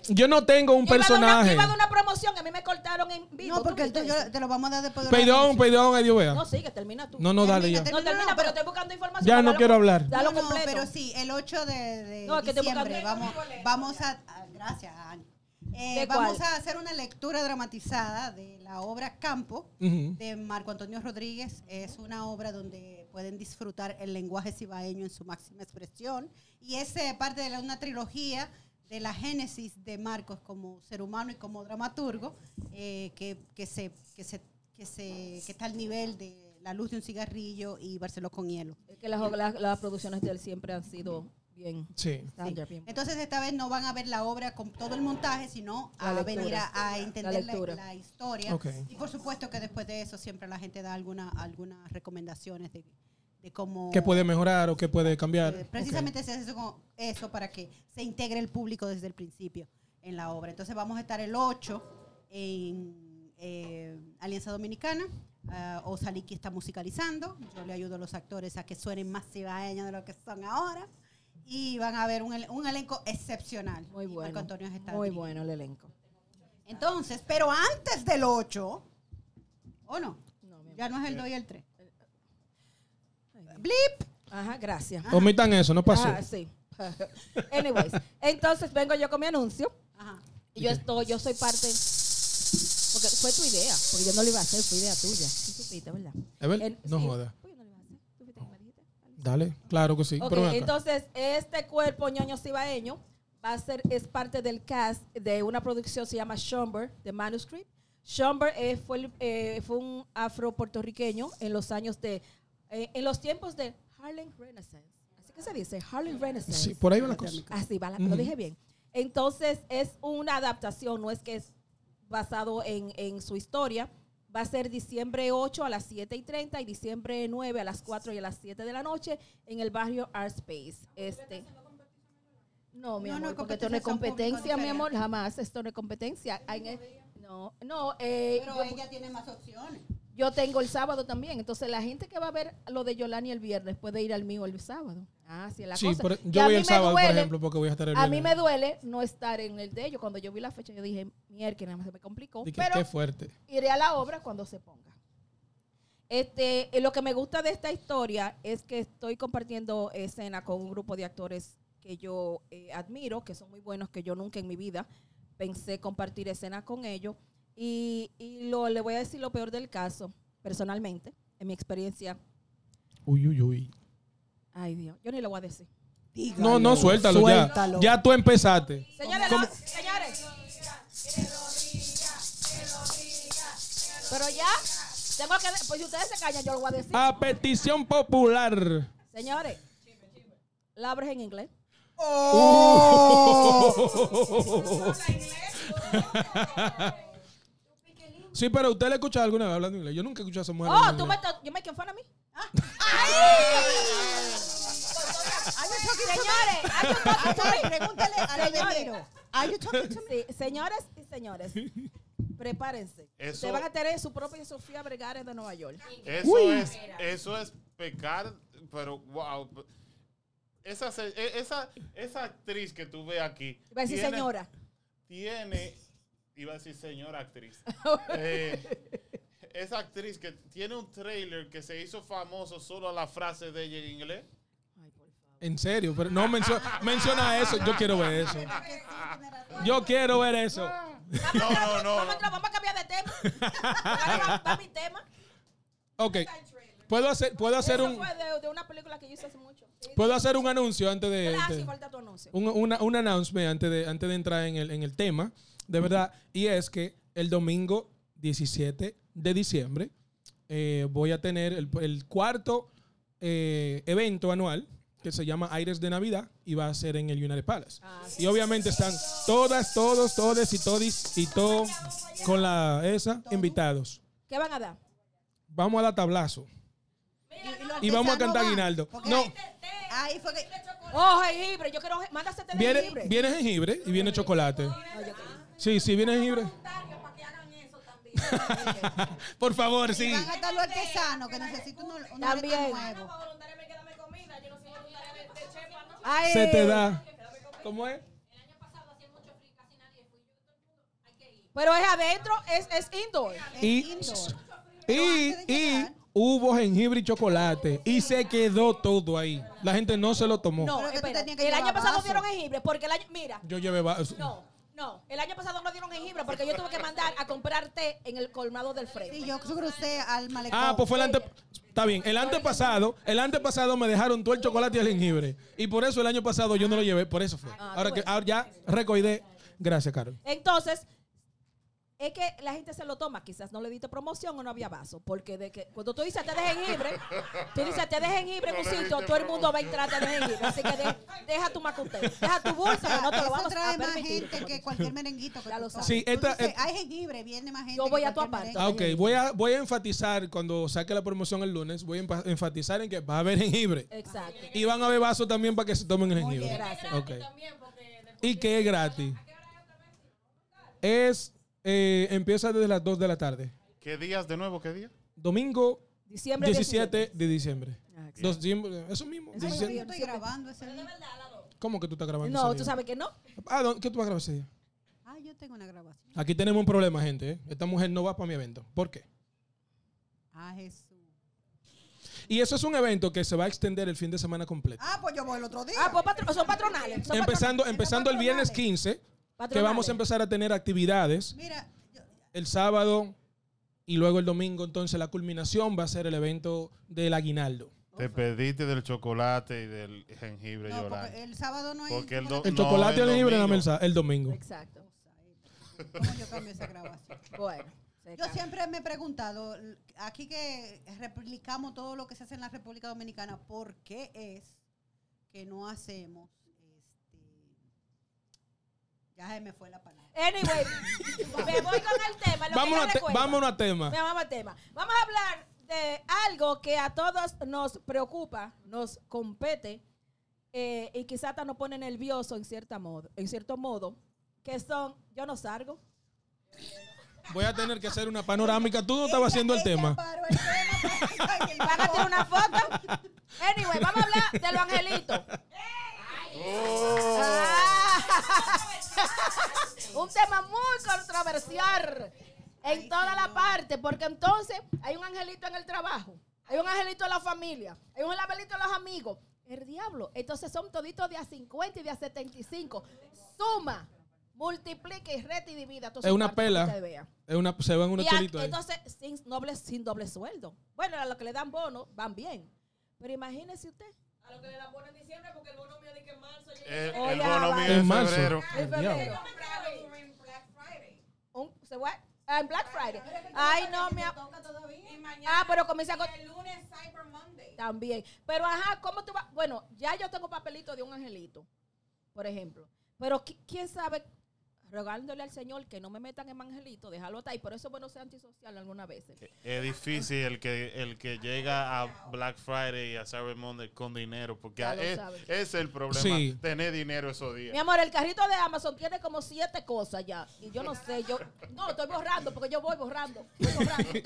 yo no tengo un personaje. Iba a dar una promoción, a mí me cortaron en vivo. No, ¿tú porque el tuyo te lo vamos a dar después de Perdón, perdón, ay Dios vea. No, sigue, termina tú. No, no, dale ya. Termina, No termina, pero pero- estoy buscando información. Ya no quiero hablar. Dalo No, no, completo. pero sí, el 8 de, de No, que diciembre vamos, vamos a, a- Gracias, Ani. Eh, ¿De vamos cuál? a hacer una lectura dramatizada de la obra Campo de Marco Antonio Rodríguez. Es una obra donde pueden disfrutar el lenguaje cibaeño en su máxima expresión. Y es eh, parte de la- una trilogía de la génesis de Marcos como ser humano y como dramaturgo, eh, que, que, se, que, se, que, se, que está al nivel de La luz de un cigarrillo y Barceló con hielo. Es que las, las- las producciones de él siempre han sido bien Sí. bien. Entonces esta vez no van a ver la obra con todo el montaje, sino La a lectura. venir a, a entender la, historia. Y por supuesto que después de eso siempre la gente da alguna, algunas recomendaciones de, de cómo... ¿Qué puede mejorar o qué puede cambiar? eh, precisamente se hace eso, eso para que se integre el público desde el principio en la obra. Entonces vamos a estar el 8 en eh, Alianza Dominicana. ah, Osaliki está musicalizando. Yo le ayudo a los actores a que suenen más cibaeños de lo que son ahora. Y van a ver un, un elenco excepcional. Muy Y Marco bueno. Antonio está Muy dirigiendo. bueno el elenco. Entonces, pero antes del 8, ¿o no? Ya no es el 2 y el 3. Ay, Dios. Blip. Ajá, gracias. Omitan eso, no pasó. Ah, sí. Anyways, entonces vengo yo con mi anuncio. Ajá. Y yo estoy, yo soy parte. Porque fue tu idea. Porque yo no lo iba a hacer, fue idea tuya. Sí supiste, ¿verdad? No sí. joda. Pues yo no lo iba a hacer. ¿Tú fuiste que me dijiste? Dale, claro que sí. Pero entonces este cuerpo ñoño cibaeño va a ser, es parte del cast de una producción se llama Schomburg, de Manuscript. Schomburg eh, fue, eh, fue un afro puertorriqueño en los años de, eh, en los tiempos de Harlem Renaissance. Así que se dice, Harlem Renaissance. Sí, por ahí va la cosa. Así va, la- lo dije bien. Entonces es una adaptación, no es que es basado en, en su historia. Va a ser diciembre 8 a las 7 y 30 y diciembre 9 a las 4 y a las 7 de la noche en el barrio Art Space. Este, no, mi No, no, amor, porque esto no es competencia, mi amor, jamás. Esto no es competencia. No, no, eh, Pero yo- ella tiene más opciones. Yo tengo el sábado también. Entonces, la gente que va a ver lo de Yolani el viernes puede ir al mío el sábado. Ah, sí, la Sí, cosa. por- yo voy el sábado, por ejemplo, porque voy a estar el a mí me viernes. duele no estar en el de ellos. Cuando yo vi la fecha, yo dije, mierda, nada más se me complicó. Pero qué fuerte. iré a la obra cuando se ponga. Este, eh, lo que me gusta de esta historia es que estoy compartiendo escena con un grupo de actores que yo eh, admiro, que son muy buenos, que yo nunca en mi vida pensé compartir escena con ellos. Y, y lo, le voy a decir lo peor del caso, personalmente, en mi experiencia. Uy, uy, uy. Ay, Dios, yo ni lo voy a decir. No, no, suéltalo, Suéltalo. ya. Ya tú empezaste. Señores, ¿Cómo? no, señores. Pero ya, Tengo que. Pues si ustedes se callan, yo lo voy a decir. A petición popular. Señores, labres en inglés. Sí, pero usted le ha escuchado alguna vez hablando inglés. Yo nunca he escuchado a esa mujer. Oh, hablando tú me inglés. estás. ¿You making fun of me? Are you talking to me? Señores, are you talking to me? Pregúntale a la de Señores. Miro. Are you talking to me? Sí, señores y señores, prepárense. Eso- Ustedes van a tener su propia Sofía Vergara de Nueva York. Eso Uy. es, eso es pecar, pero wow. Esa, se- e- esa, esa actriz que tú ves aquí. Iba a decir tiene- señora. Tiene, iba a decir señora actriz. Eh, esa actriz que tiene un trailer que se hizo famoso solo a la frase de ella en inglés. En serio, pero no mencio- menciona eso. Yo quiero ver eso. Yo quiero ver eso. No, no, no. Vamos, a entrar, vamos a cambiar de tema. Mi tema. Ok. Puedo hacer, puedo hacer Eso un, fue de, de una película que yo hice hace mucho. Sí. puedo hacer un anuncio antes de, Ah, de- sí, falta tu anuncio. un, una- un announcement antes de, antes de entrar en el, en el tema, de verdad, y es que el domingo 17 de diciembre eh, voy a tener el, el cuarto eh, evento anual que se llama Aires de Navidad y va a ser en el United Palace. Ah, Y obviamente están todas, todos, todes y todis y todo con la esa invitados. ¿Qué van a dar? Vamos a dar tablazo y vamos a cantar guinaldo. No, Ahí fue que. Oh, jengibre. Yo quiero. Mándase jengibre. viene jengibre y viene chocolate. Sí, sí, viene jengibre. Por favor, sí. Van a estar los artesanos que También. de, de chepa, ¿no? Ay, Se te da. ¿Cómo es? Pero es adentro, es, es indoor. Es Y, indoor. y, y hubo jengibre y chocolate. Y se quedó todo ahí. La gente no se lo tomó. No, espera. El año pasado vaso. dieron jengibre porque el año. Mira, Yo llevé va- no, no. El año pasado no dieron jengibre porque yo tuve que mandar a comprar té en el colmado del frente. Sí, yo crucé al malecón. Ah, pues fue el ante... Está bien. El antepasado, el antepasado me dejaron todo el chocolate y el jengibre. Y por eso el año pasado yo no lo llevé. Por eso fue. Ah, Ahora que ahora ya recoidé. Gracias, Carol. Entonces, es que la gente se lo toma. Quizás no le diste promoción o no había vaso. Porque de que cuando tú dices té de jengibre, tú dices té de jengibre en un sitio, todo el mundo va a entrar té de jengibre. Así que de- deja tu macute. Deja tu bolsa que no te lo vamos trae a más permitir. gente que cualquier merenguito. Que Ya lo sabes. Sí, esta- dices, eh, hay jengibre, viene más gente. Yo voy que a tu aparte. Ah, ok, voy a, voy a enfatizar cuando saque la promoción el lunes, voy a enfatizar en que va a haber jengibre. Exacto. Y van a haber vasos también para que se tomen el Muy jengibre. bien, gracias. Ok. También, porque después Y que es gratis. Es, eh, empieza desde las 2 de la tarde. ¿Qué días de nuevo? ¿Qué día? Domingo Diciembre 17 de diciembre. Ah, Dos diciembre- eso mismo. Yo 17. estoy grabando ese día. ¿Cómo que tú estás grabando? No, ese tú día? sabes que no. Ah, ¿dó- ¿qué tú vas a grabar ese día? Ah, yo tengo una grabación. Aquí tenemos un problema, gente. ¿eh? Esta mujer no va para mi evento. ¿Por qué? Ah, Jesús. Y eso es un evento que se va a extender el fin de semana completo. Ah, pues yo voy el otro día. Ah, pues patro- son patronales. son empezando patronales. empezando el viernes 15, que vamos a empezar a tener actividades. Mira, yo- el sábado y luego el domingo, entonces la culminación va a ser el evento del aguinaldo. Te pediste del chocolate y del jengibre, no, porque el sábado no hay. Porque el do- El No, chocolate y el el jengibre domingo. dame el, domingo. Exacto. ¿Cómo yo cambio esa grabación? Bueno. Yo siempre me he preguntado, aquí que replicamos todo lo que se hace en la República Dominicana, ¿por qué es que no hacemos ya se me fue la palabra. Anyway, me voy con el tema. Lo que Vámonos me a, te- vámonos a tema. Me vamos al tema. Vamos a hablar de algo que a todos nos preocupa, nos compete eh, y quizás hasta nos pone nervioso en, cierta modo, en cierto modo, que son, yo no salgo. Voy a tener que hacer una panorámica. Tú no estabas haciendo el tema. que ¿Van a tirar una foto? Anyway, vamos a hablar de los angelitos. Oh. Ah. Un tema muy controversial en toda la parte, porque entonces hay un angelito en el trabajo, hay un angelito en la familia, hay un angelito en los amigos. El diablo, entonces son toditos de a 50 y de a 75. Suma, multiplica y reta y divida. Es una pela. Es una, se van unos chelitos entonces, sin doble, sin doble sueldo. Bueno, a los que le dan bono, van bien. Pero imagínese usted. A lo que le dan bono en diciembre porque el bono mío de que en marzo llega. El, bono mío en En marzo. febrero. En febrero. ¿se what? Ah, en Black Friday. Ay, no, mañana, Ah, pero comienza con- el lunes Cyber Monday. También. Pero ajá, ¿cómo tú vas? Bueno, ya yo tengo papelito de un angelito, por ejemplo. Pero qui- quién sabe, rogándole al Señor que no me metan en angelito, déjalo estar ahí. Por eso es bueno ser antisocial algunas veces. Es difícil el que el que llega a Black Friday y a Cyber Monday con dinero, porque es, es el problema, Sí. tener dinero esos Mi días. amor, el carrito de Amazon tiene como siete cosas ya. Y yo no sé, yo no estoy borrando porque yo voy borrando. Voy borrando.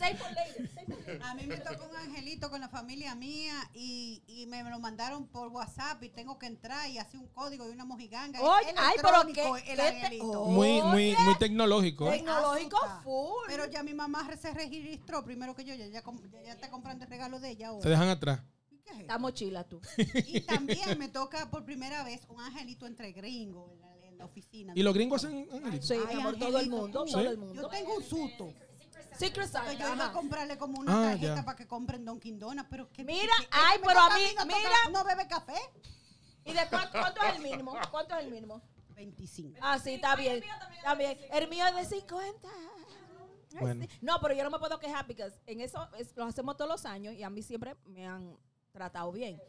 Later. A mí me tocó un angelito con la familia mía y, y me lo mandaron por WhatsApp y tengo que entrar y hacer un código y una mojiganga. Oye, Es ay, pero qué- el angelito. Oh. Muy, muy, muy tecnológico. Tecnológico full. Pero ya mi mamá se registró primero que yo, ya, ya, ya- está comprando el regalo de ella ahora. dejan atrás. Esta mochila tú. Y también me toca por primera vez un angelito entre gringos en la, en la oficina. ¿Y los gringos hacen angelitos? Sí, Ay, amor, todo el mundo, todo el Yo mundo. tengo un susto. Secret Santa, yo iba a comprarle como una Ah, tarjeta ya. para que compren Dunkin' Donuts, pero que Mira, que- que ay, pero a mí, mira. no bebe café. ¿Y de cuánto, cuánto es el mínimo? ¿Cuánto es el mínimo? 25. Ah, sí, está bien. Está bien. El mío es de 50. Ay, Bueno. sí. No, pero yo no me puedo quejar porque en eso es- lo hacemos todos los años y a mí siempre me han tratado bien.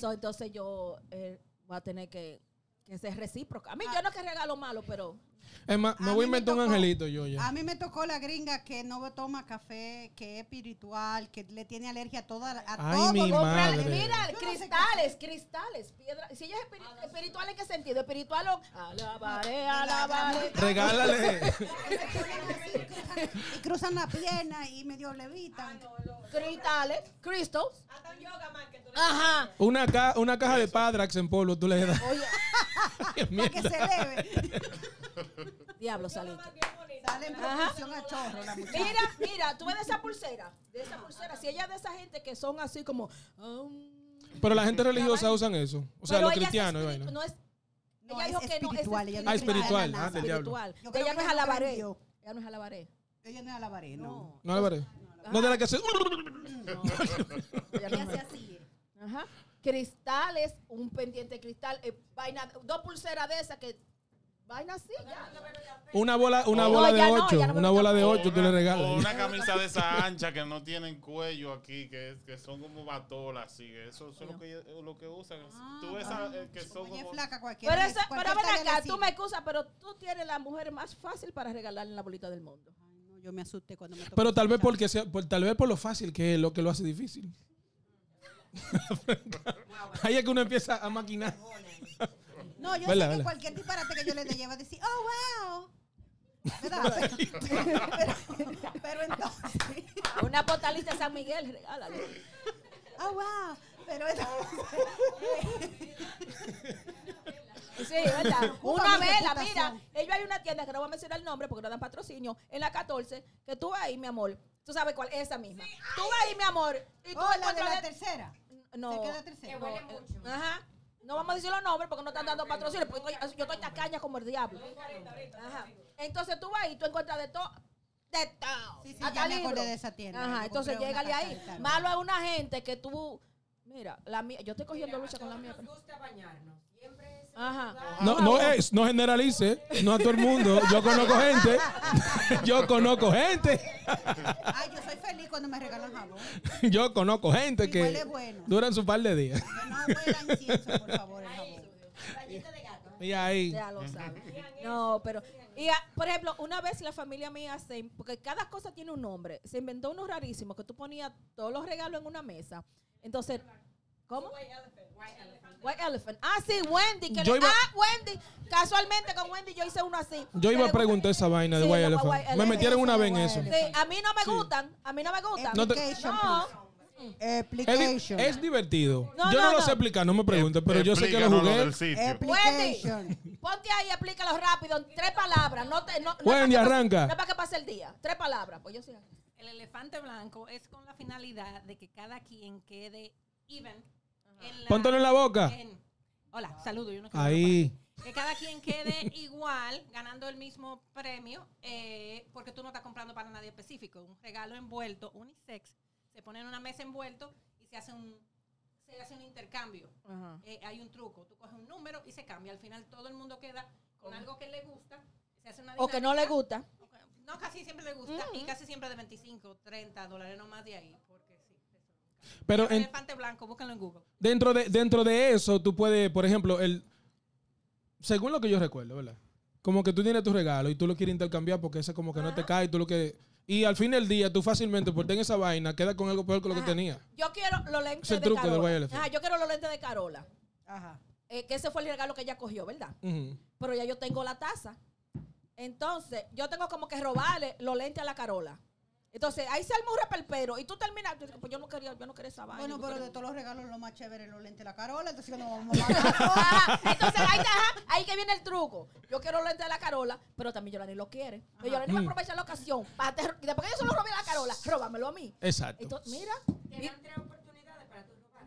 So, entonces yo eh, voy a tener que, que ser recíproca. A mí yo no que regalo malo, pero Es más, me A voy a inventar un angelito yo ya. A mí me tocó la gringa que no toma café, que es espiritual, que le tiene alergia a toda la- a Ay, todo. mi madre. Mira, cristales, cristales, piedra. Si ella es espiri- espiritual, ¿en qué sentido? Espiritual o alabaré, alabaré. Regálale. Y cruzan la pierna y medio levitan. Cristales, crystals. Hasta un yoga man que tú le Ajá. Una, ca- una caja de Padrax en polvo tú le das. Oye, Para que se eleve. Diablo, saliste. Sale en proporción a chorro la muchacha. Mira, mira, tú ves de esa pulsera, de esa pulsera, si ella es de esa gente que son así como... um, Pero la gente religiosa usan eso. O sea, pero los ella es cristianos. y espiritu- vaina. no es, No, ella es dijo que no espiritual, es ella Ah, espiritual. nada. Ah, del diablo. espiritual. Yo creo ella que no es ella no alabaré. Ella no es alabaré. Ella no es alabaré, no. No veré. No de la que se. No, ella no Ella es- se así. Ajá. Cristales, un pendiente de cristal, eh, vaina, dos pulseras de esas que vaina así ya. Una bola, una No, bola de ya no, ocho. ya no me una bola de ocho tú le O regalas. una camisa de esa ancha que no tienen cuello aquí, que, que son como batolas, así. que Eso, eso es lo que, lo que usan. Tú ves a- eh, que son Como es flaca cualquiera. Pero, eso, cualquier pero ven talla le acá, tú sirve. me excusas, pero tú tienes la mujer más fácil para regalarle la bolita del mundo. Ay, no, yo me asusté cuando me tocó Pero tal vez escuchar. porque sea, por, tal vez por lo fácil que es lo que lo hace difícil. Ahí es que uno empieza a maquinar. No, yo Vela, sé que vela. cualquier disparate que yo le dé lleva a decir, oh, wow. ¿Verdad? pero, pero entonces, Una postalista de San Miguel, regálale. oh, wow. Pero Sí, ¿verdad? Un Una vela, mira. Ellos hay una tienda que no voy a mencionar el nombre porque no dan patrocinio. En la 14, que tú vas ahí, mi amor. Tú sabes cuál, esa misma. Tú vas ahí, mi amor. Y tú oh, la de la tercera. No. ¿Se queda tercera? Que huele mucho. Ajá. No vamos a decir los nombres porque no están dando patrocinio. Porque estoy- yo estoy tacaña como el diablo. Ajá. Entonces tú vas ahí, tú encuentras de todo. De todo. Sí, sí, Hasta ya me acordé de esa tienda. Ajá. Entonces llégale ahí. Malo es una gente que tú. Mira, la mía, yo estoy cogiendo lucha con la mía. Nos pero- gusta bañarnos. Ajá. No, no es, no generalice, no a todo el mundo. Yo conozco gente. Yo conozco gente. Ay, yo soy feliz cuando me regalan jabón. Yo conozco gente Y que huele bueno. duran su par de días. No huela incienso, por favor, el jabón. Rayita de gato. Y ahí. Ya lo sabes. No, pero. Y, por ejemplo, una vez la familia mía se. Porque cada cosa tiene un nombre. Se inventó uno rarísimo que tú ponías todos los regalos en una mesa. Entonces. ¿Cómo? White Elephant. Ah, sí, Wendy. Que Yo le- iba- Ah, Wendy. Casualmente con Wendy yo hice uno así. Yo iba a preguntar esa vaina de Sí, White Elephant. White Me Elephant. metieron una vez en Eso, Sí, a mí no me gustan. A mí no me gustan. No te- No. Es, es divertido. No, yo no, no, lo no. sé explicar, no me preguntes, pero yo sé que lo jugué. Application. Ponte ahí explícalo rápido. en Tres palabras. No te, no, no Wendy, es para que pase- arranca. No es para que pase el día. Tres palabras. Pues yo sí. El elefante blanco es con la finalidad de que cada quien quede even. En la- Póntelo en la boca. en- hola, saludo. Yo no quiero Ahí. que cada quien quede igual, ganando el mismo premio, eh, porque tú no estás comprando para nadie específico. Un regalo envuelto, unisex, se pone en una mesa envuelto y se hace un, se hace un intercambio. Ajá. Eh, hay un truco, tú coges un número y se cambia. Al final todo el mundo queda con algo que le gusta. Se hace una O que no le dinámica. gusta. No, No, casi siempre le gusta. Y casi siempre de 25, 30 dólares, no más de ahí. Pero El en- elefante blanco, búsquenlo en Google. dentro, de, dentro de eso, tú puedes, por ejemplo, el según lo que yo recuerdo, ¿verdad? Como que tú tienes tu regalo y tú lo quieres intercambiar porque ese como que no te cae, tú lo que... Y al fin del día, tú fácilmente, por tener esa vaina, quedas con algo peor que lo que tenía. Yo quiero los lentes de truco del Carola. Elephant. Ajá, yo quiero los lentes de Carola. Ajá. Eh, que ese fue el regalo que ella cogió, ¿verdad? Pero ya yo tengo la taza. Entonces, yo tengo como que robarle los lentes a la Carola. Entonces, ahí se arma un reperpero y tú terminas, tú dices, pues yo no quería, yo no quería esa vaina. Bueno, pero quería- de todos los regalos, lo más chévere es los lentes de la Carola. Entonces, no vamos a. Ajá, entonces ahí, está, ajá, ahí que viene el truco. Yo quiero los lentes de la Carola, pero también Yolani lo quiere. Pero Yolani va a Mm. aprovechar la ocasión. Para te- y después que yo se lo robé a la Carola, róbamelo a mí. Exacto. Entonces, mira, Te mi- dan tres oportunidades para tu robar.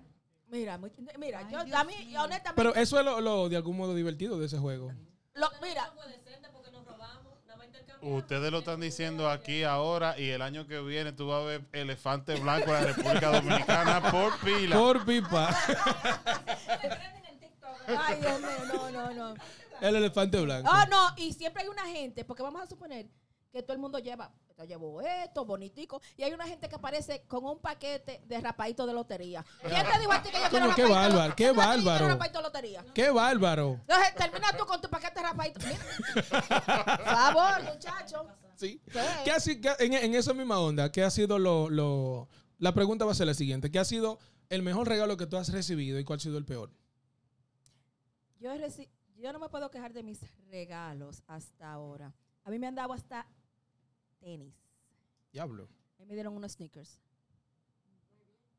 mira, mira, Ay, yo Dios a mí, honestamente, Pero eso es lo, lo de algún modo divertido de ese juego. lo- mira, No puede ser porque nos robamos, nada más intercambiamos. Ustedes lo están diciendo aquí ahora y el año que viene tú vas a ver elefante blanco en la República Dominicana por pila. Por pipa. ay Dios mío, no, no, no. El elefante blanco. Ah, no, y siempre hay una gente, porque vamos a suponer que todo el mundo lleva, yo llevo esto, bonitico, y hay una gente que aparece con un paquete de rapadito de lotería. ¿Quién te dijo a ti que yo quiero qué rapadito de bárbaro, qué ¿Quién te que bárbaro. rapadito de lotería? ¡Qué bárbaro! Entonces, termina tú con tu paquete de rapadito. Por favor, muchacho. Sí. Sí. ¿Qué ha si- qué- en, en esa misma onda, ¿qué ha sido lo, lo- La pregunta va a ser la siguiente. ¿Qué ha sido el mejor regalo que tú has recibido y cuál ha sido el peor? Yo, yo no me puedo quejar de mis regalos hasta ahora. A mí me han dado hasta tenis. Diablo. A mí me dieron unos sneakers.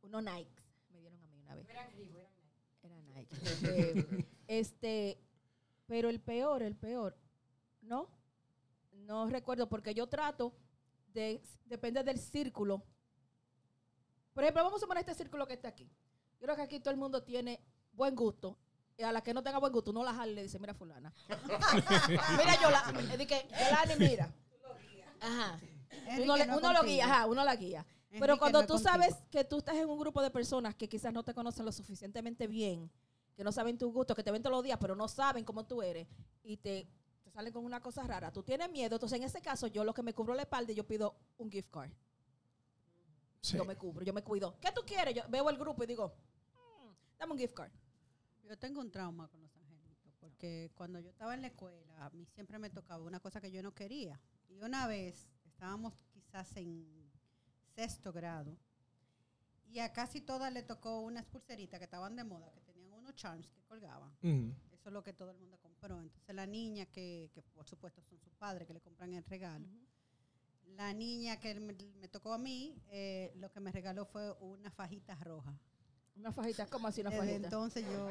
Unos Nike. Me dieron a mí una vez. Era Nike. Eh, este, pero el peor, el peor, ¿no? No recuerdo porque yo trato de, depende del círculo. Por ejemplo, vamos a poner este círculo que está aquí. Yo creo que aquí todo el mundo tiene buen gusto. Y a la que no tenga buen gusto, no la jale le dice, mira fulana. mira yo la, que, Yolani, mira. Ajá. Uno, le- no uno lo guía, ajá, uno la guía. Pero cuando no tú contigo. sabes que tú estás en un grupo de personas que quizás no te conocen lo suficientemente bien, que no saben tu gusto, que te ven todos los días, pero no saben cómo tú eres, y te, te salen con una cosa rara, tú tienes miedo. Entonces, en ese caso, yo lo que me cubro la espalda, yo pido un gift card. Sí. Yo me cubro, yo me cuido. ¿Qué tú quieres? Yo veo el grupo y digo, "Mm, dame un gift card. Yo tengo un trauma con los angelitos, porque cuando yo estaba en la escuela, a mí siempre me tocaba una cosa que yo no quería. Y una vez estábamos quizás en sexto grado, y a casi todas le tocó unas pulseritas que estaban de moda, que tenían unos charms que colgaban. Eso es lo que todo el mundo compró. Entonces la niña que, que por supuesto son sus padres que le compran el regalo. La niña que me, me tocó a mí, eh, lo que me regaló fue una fajita roja. Una fajita, ¿cómo así una Desde fajita? entonces yo...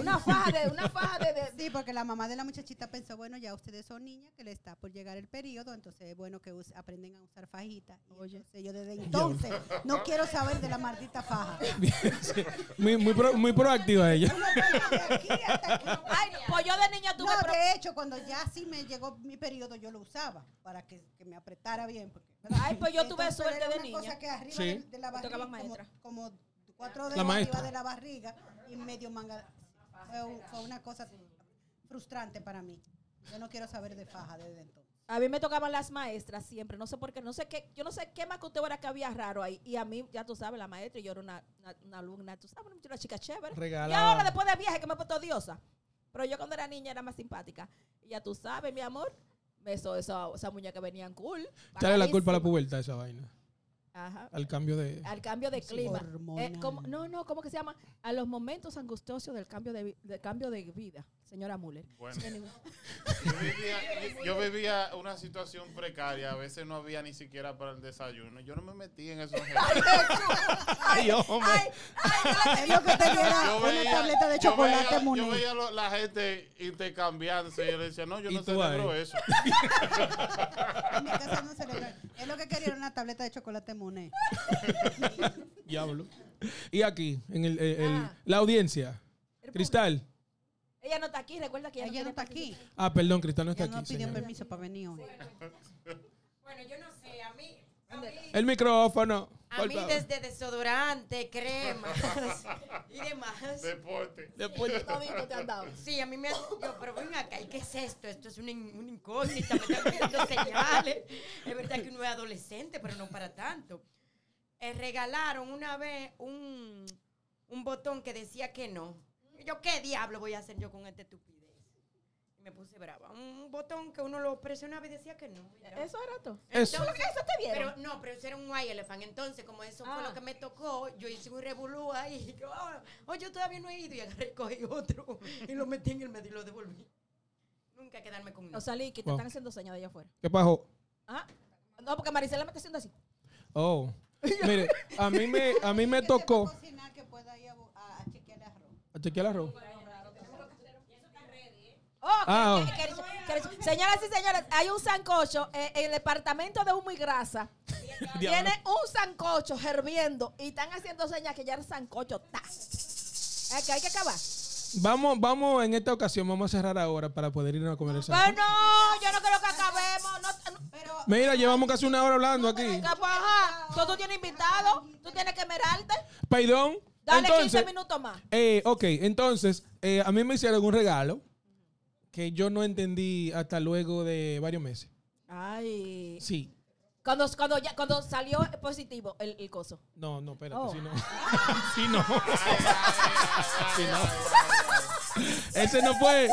Una faja de, una faja de, de- Sí, porque la mamá de la muchachita pensó, bueno, ya ustedes son niñas que le está por llegar el periodo, entonces es bueno que us- aprenden a usar fajitas. Y Oye. entonces yo desde entonces no quiero saber de la maldita faja. Sí. Muy, muy, pro- muy proactiva ella. Uno pone de aquí hasta aquí. Ay, pues yo de niña tuve... No, pro- de hecho, cuando ya sí me llegó mi periodo, yo lo usaba para que, que me apretara bien. Porque, Ay, pues yo tuve Entonces, suerte de niña. cosa que arriba Sí. de, de la barriga, tocaba como, maestra. como cuatro dedos arriba de la barriga y medio manga. Fue, un- fue una cosa frustrante para mí. Yo no quiero saber de faja desde entonces. A mí me tocaban las maestras siempre, no sé por qué, no sé qué, yo no sé qué más que usted era que había raro ahí. Y a mí, ya tú sabes, la maestra, y yo era una, una, una alumna, tú sabes, una chica chévere. Regalaba. Y ahora, después de viaje, que me he puesto diosa. Pero yo cuando era niña era más simpática. Y ya tú sabes, mi amor, eso, eso, esa muñeca venían cool. Echarle la culpa a la pubertad esa vaina. Ajá. Al cambio de. Al cambio de clima. Eh, ¿cómo- no, no, ¿cómo que se llama? A los momentos angustiosos del cambio de, del cambio de vida, señora Müller. Bueno. Yo vivía, yo vivía una situación precaria, a veces no había ni siquiera para el desayuno. Yo no me metí en esos Ay, hombre. Ay, ay, Es lo que tenía era Yo una veía- tableta de yo chocolate veía- Yo Monet. veía lo- la gente intercambiándose y yo le decía, no, yo ¿Y no celebro ahí? eso. En mi casa no. Es lo que quería era una tableta de chocolate Monet. Diablo. Y aquí, en el, el- el- Ah. la audiencia. El Cristal. Ella no está aquí, recuerda que ella, Ella no está aquí. Ah, perdón, Cristal no está Ella no aquí. pidió señor. permiso para venir hoy. Bueno, yo no sé, a mí, a mí, El micrófono. a mí favor. desde desodorante, cremas y demás. Deporte. Después- Todito te han dado. Sí, a mí me han, yo, pero ven acá, ¿y qué ¿qué es esto? Esto es una, una incógnita, me están pidiendo señales. Es verdad que uno es adolescente, pero no para tanto. Eh, regalaron una vez un, un botón que decía que no. Yo, ¿qué diablo voy a hacer yo con esta estupidez? Y me puse brava. Un botón que uno lo presionaba y decía que no. Eso era todo. Eso. ¿Eso eso te vieron? Pero no, pero eso era un white elephant. Entonces, como eso fue Ah. lo que me tocó, yo hice un revolú ahí. Y yo, ah, oh, yo todavía no he ido. Y agarré, cogí otro y lo metí en el medio y lo devolví. Nunca quedarme con no. O salí, que te Wow. están haciendo señas de allá afuera. ¿Qué pasó? Ah, no, porque Maricela me está haciendo así. Oh. Mire, a mí me, a mí me tocó. cocinar que pueda ir a, bu- a, a chequearle arroz. ¿A chequear el arroz? Oh, Ah, que- que- que- que- señoras y señores, hay un sancocho eh, en el departamento de humo y grasa. Tiene un sancocho hirviendo y están haciendo señas que ya el sancocho está. Es que hay que acabar. Vamos, vamos, en esta ocasión vamos a cerrar ahora para poder irnos a comer el Pero sancocho. no, yo no quiero que acabemos. No, no, Pero Mira, llevamos casi una hora hablando aquí. ¿qué pasa? Tú, tú tienes invitado, tú tienes que mirarte. Perdón. Dale Entonces, 15 minutos más. eh, ok, entonces, eh, a mí me hicieron un regalo que yo no entendí hasta luego de varios meses. Ay. Sí. Cuando, cuando, ya, cuando salió positivo el, el coso. No, no, espérate, Oh. sí no. sí no. Sí, no. Ese no fue.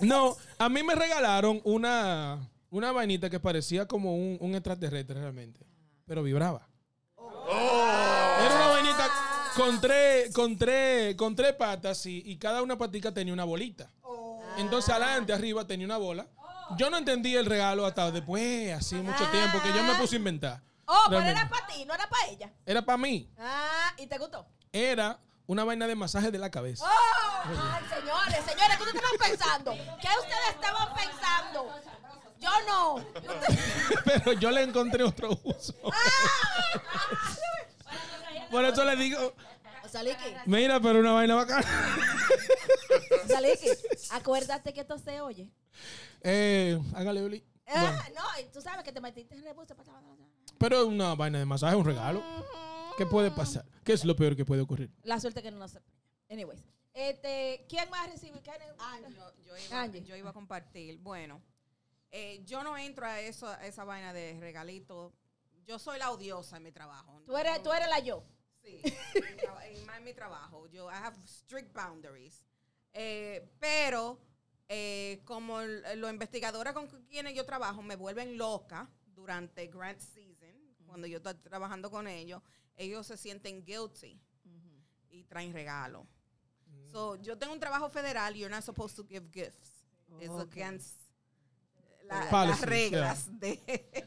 No, a mí me regalaron una, una vainita que parecía como un, un extraterrestre realmente, pero vibraba. Vainita con tres, con tres, con tres patas y, y cada una patica tenía una bolita. Entonces adelante, arriba tenía una bola. Yo no entendí el regalo hasta después, así mucho tiempo, que yo me puse a inventar. Oh, pero era para ti, no era para ella. Era para mí. Ah, ¿y te gustó? Era una vaina de masaje de la cabeza. ¡Oh! Ay, señores, señores, ¿qué ustedes estaban pensando? ¿Qué ustedes estaban pensando? Yo no. Pero yo le encontré otro uso. Por eso le digo, Saliki, mira, pero una vaina bacana. Saliki, acuérdate que esto se oye. Eh, hágale, Oli. Ah, Bueno, no, tú sabes que te metiste en rebus. pero una vaina de masaje es un regalo. ¿Qué puede pasar? ¿Qué es lo peor que puede ocurrir? La suerte que no se. Anyways. Este, ¿quién más recibe? ¿Quién- Yo, yo iba, Angie. yo iba a compartir. Bueno, eh, yo no entro a, eso, a esa vaina de regalito. Yo soy la odiosa en mi trabajo. Tú eres, tú eres la yo. Sí, en, mi trabajo. Yo, I have strict boundaries. Eh, pero, eh, como l- los investigadores con quienes yo trabajo me vuelven loca durante grant season, cuando yo estoy trabajando con ellos, ellos se sienten guilty y traen regalo. So, yo tengo un trabajo federal, you're not supposed to give gifts. It's against la- las reglas de...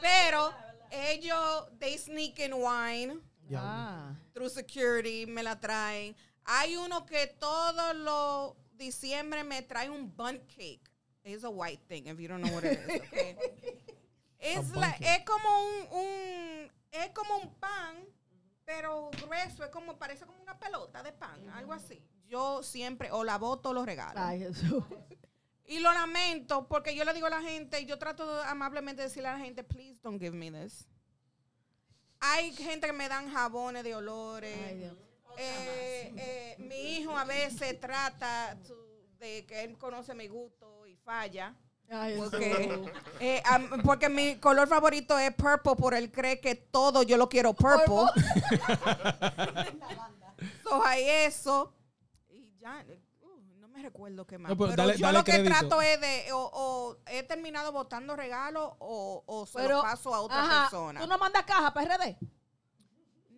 Pero ellos, they sneak in wine Ah. through security, me la traen. Hay uno que todos los diciembre me trae un bun cake. It's a white thing, if you don't know what it is, okay? Es, la- es como un, un- es como un pan, pero grueso, es como, parece como una pelota de pan, algo así. Yo siempre, o la boto o los regalo. Ay, Jesús. Y lo lamento porque yo le digo a la gente, yo trato de amablemente decirle a la gente, please don't give me this. Hay gente que me dan jabones de olores. Ay, Dios. Eh, eh, mi hijo a veces trata de que él conoce mi gusto y falla. Ay, Jesús. Porque, eh, porque mi color favorito es purple, por él cree que todo yo lo quiero purple. so hay eso. Y ya, me recuerdo qué más. No, pero pero dale- yo dale lo que crédito. trato es de, o, o he terminado botando regalos o, o se Pero, lo paso a otra ajá, persona. ¿Tú no mandas caja para RD?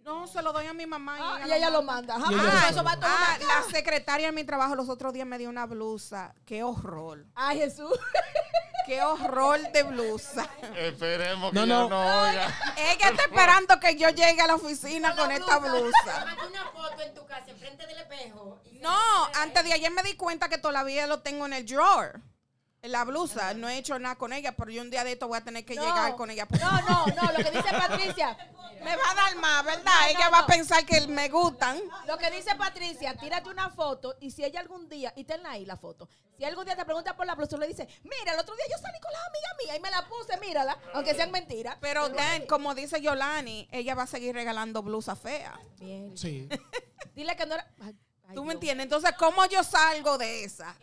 No, se lo doy a mi mamá Ah, y y ella lo manda. Y ella lo eso sabe. va a tomar Ah, la secretaria de mi trabajo los otros días me dio una blusa. Qué horror. Ay, Jesús. Qué horror de blusa. Esperemos que No, no, no. no, oiga. Ella está esperando que yo llegue a la oficina con esta blusa. Una foto en tu casa, enfrente del espejo. No, antes de ayer me di cuenta que todavía lo tengo en el drawer. La blusa. No he hecho nada con ella, pero yo un día de esto voy a tener que No. llegar con ella. No, no, no. Lo que dice Patricia. Me va a dar más, ¿verdad? No, ella no, va a pensar que me gustan. Lo que dice Patricia, tírate una foto y si ella algún día, y tenla ahí la foto, si algún día te pregunta por la blusa, tú le dices, mira, el otro día yo salí con las amigas mías y me la puse, mírala, aunque sean mentiras. Pero Dan, como dice Yolani, ella va a seguir regalando blusas feas. Bien. Sí. Dile que no era... Ay, ay, ¿Tú me Dios. entiendes? Entonces, ¿cómo yo salgo de esa?